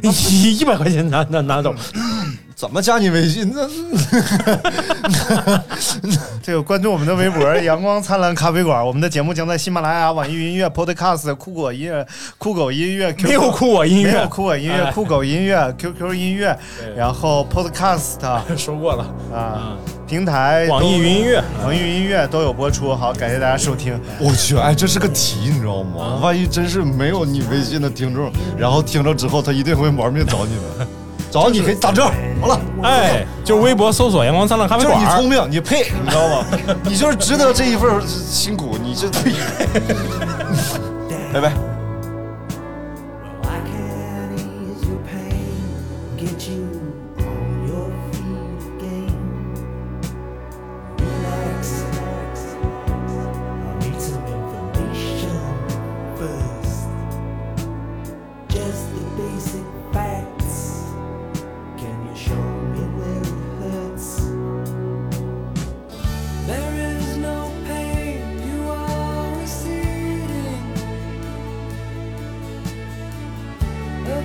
C: 你你一百块钱拿拿拿走，
B: 怎么加你微信？那 [LAUGHS]
A: 这个关注我们的微博“阳光灿烂咖啡馆”，我们的节目将在喜马拉雅、网易云音乐、Podcast、酷狗音乐、酷狗音乐、[LAUGHS]
C: 没有酷我音乐
A: 没有，酷我音乐、
C: 哎
A: 酷狗音乐、[LAUGHS] QQ 音乐，然后 Podcast
C: 说过了，
A: 啊平台
C: 网易云音乐，
A: 网易云音乐都有播出。好，感谢大家收听。
B: 我去，哎，这是个题，你知道吗？万一真是没有你微信的听众，然后听了之后，他一定会玩命找你的，找你可以打折。好了，
C: 哎，就是微博搜索“阳光灿烂咖啡
B: 就是
C: 馆
B: 你聪明，你配，你知道吗？[LAUGHS] 你就是值得这一份辛苦，你这配。拜拜。
D: I can ease your pain, get you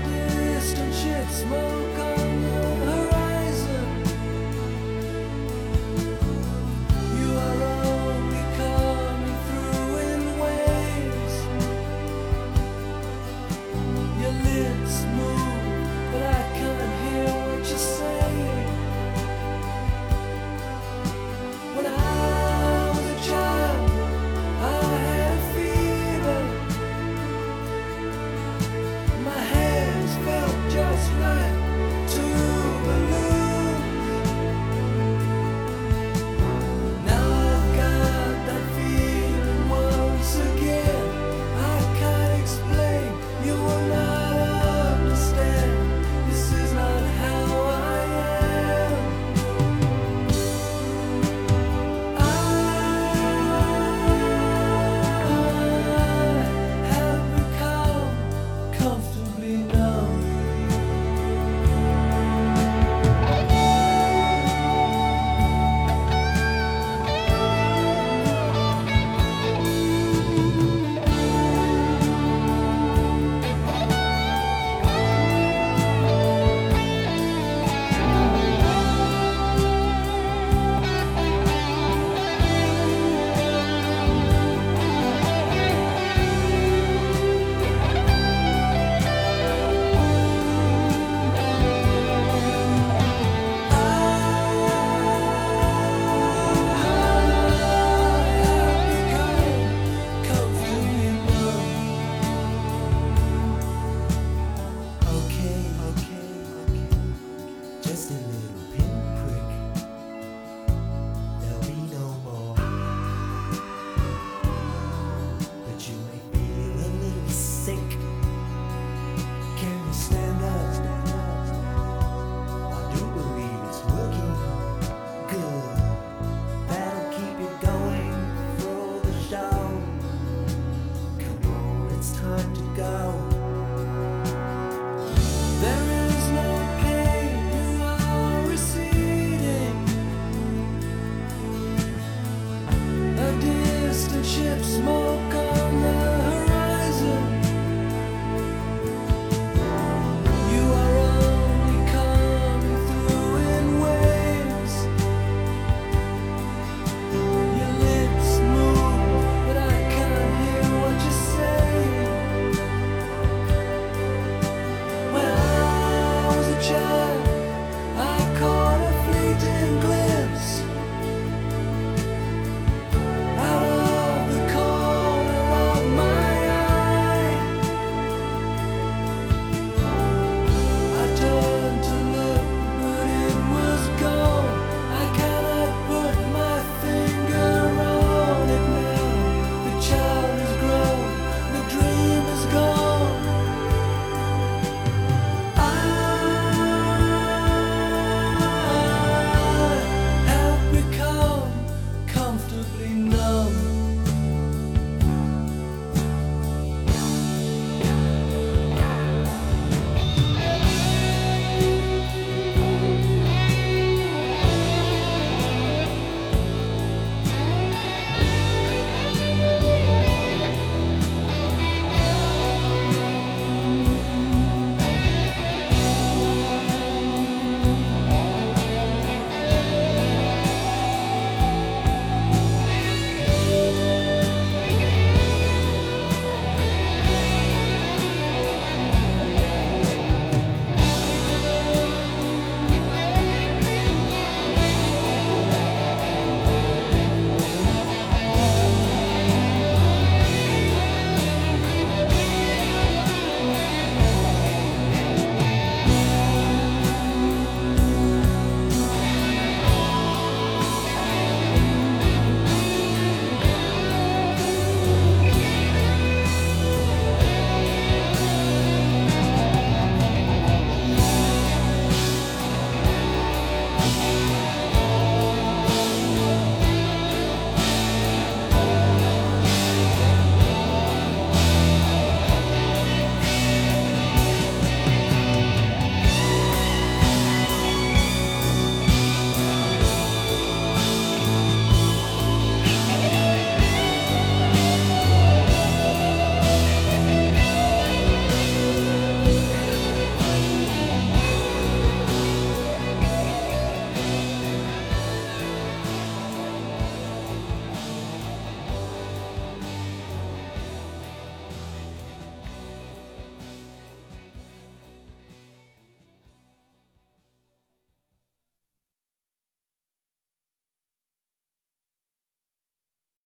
D: distant shit smoke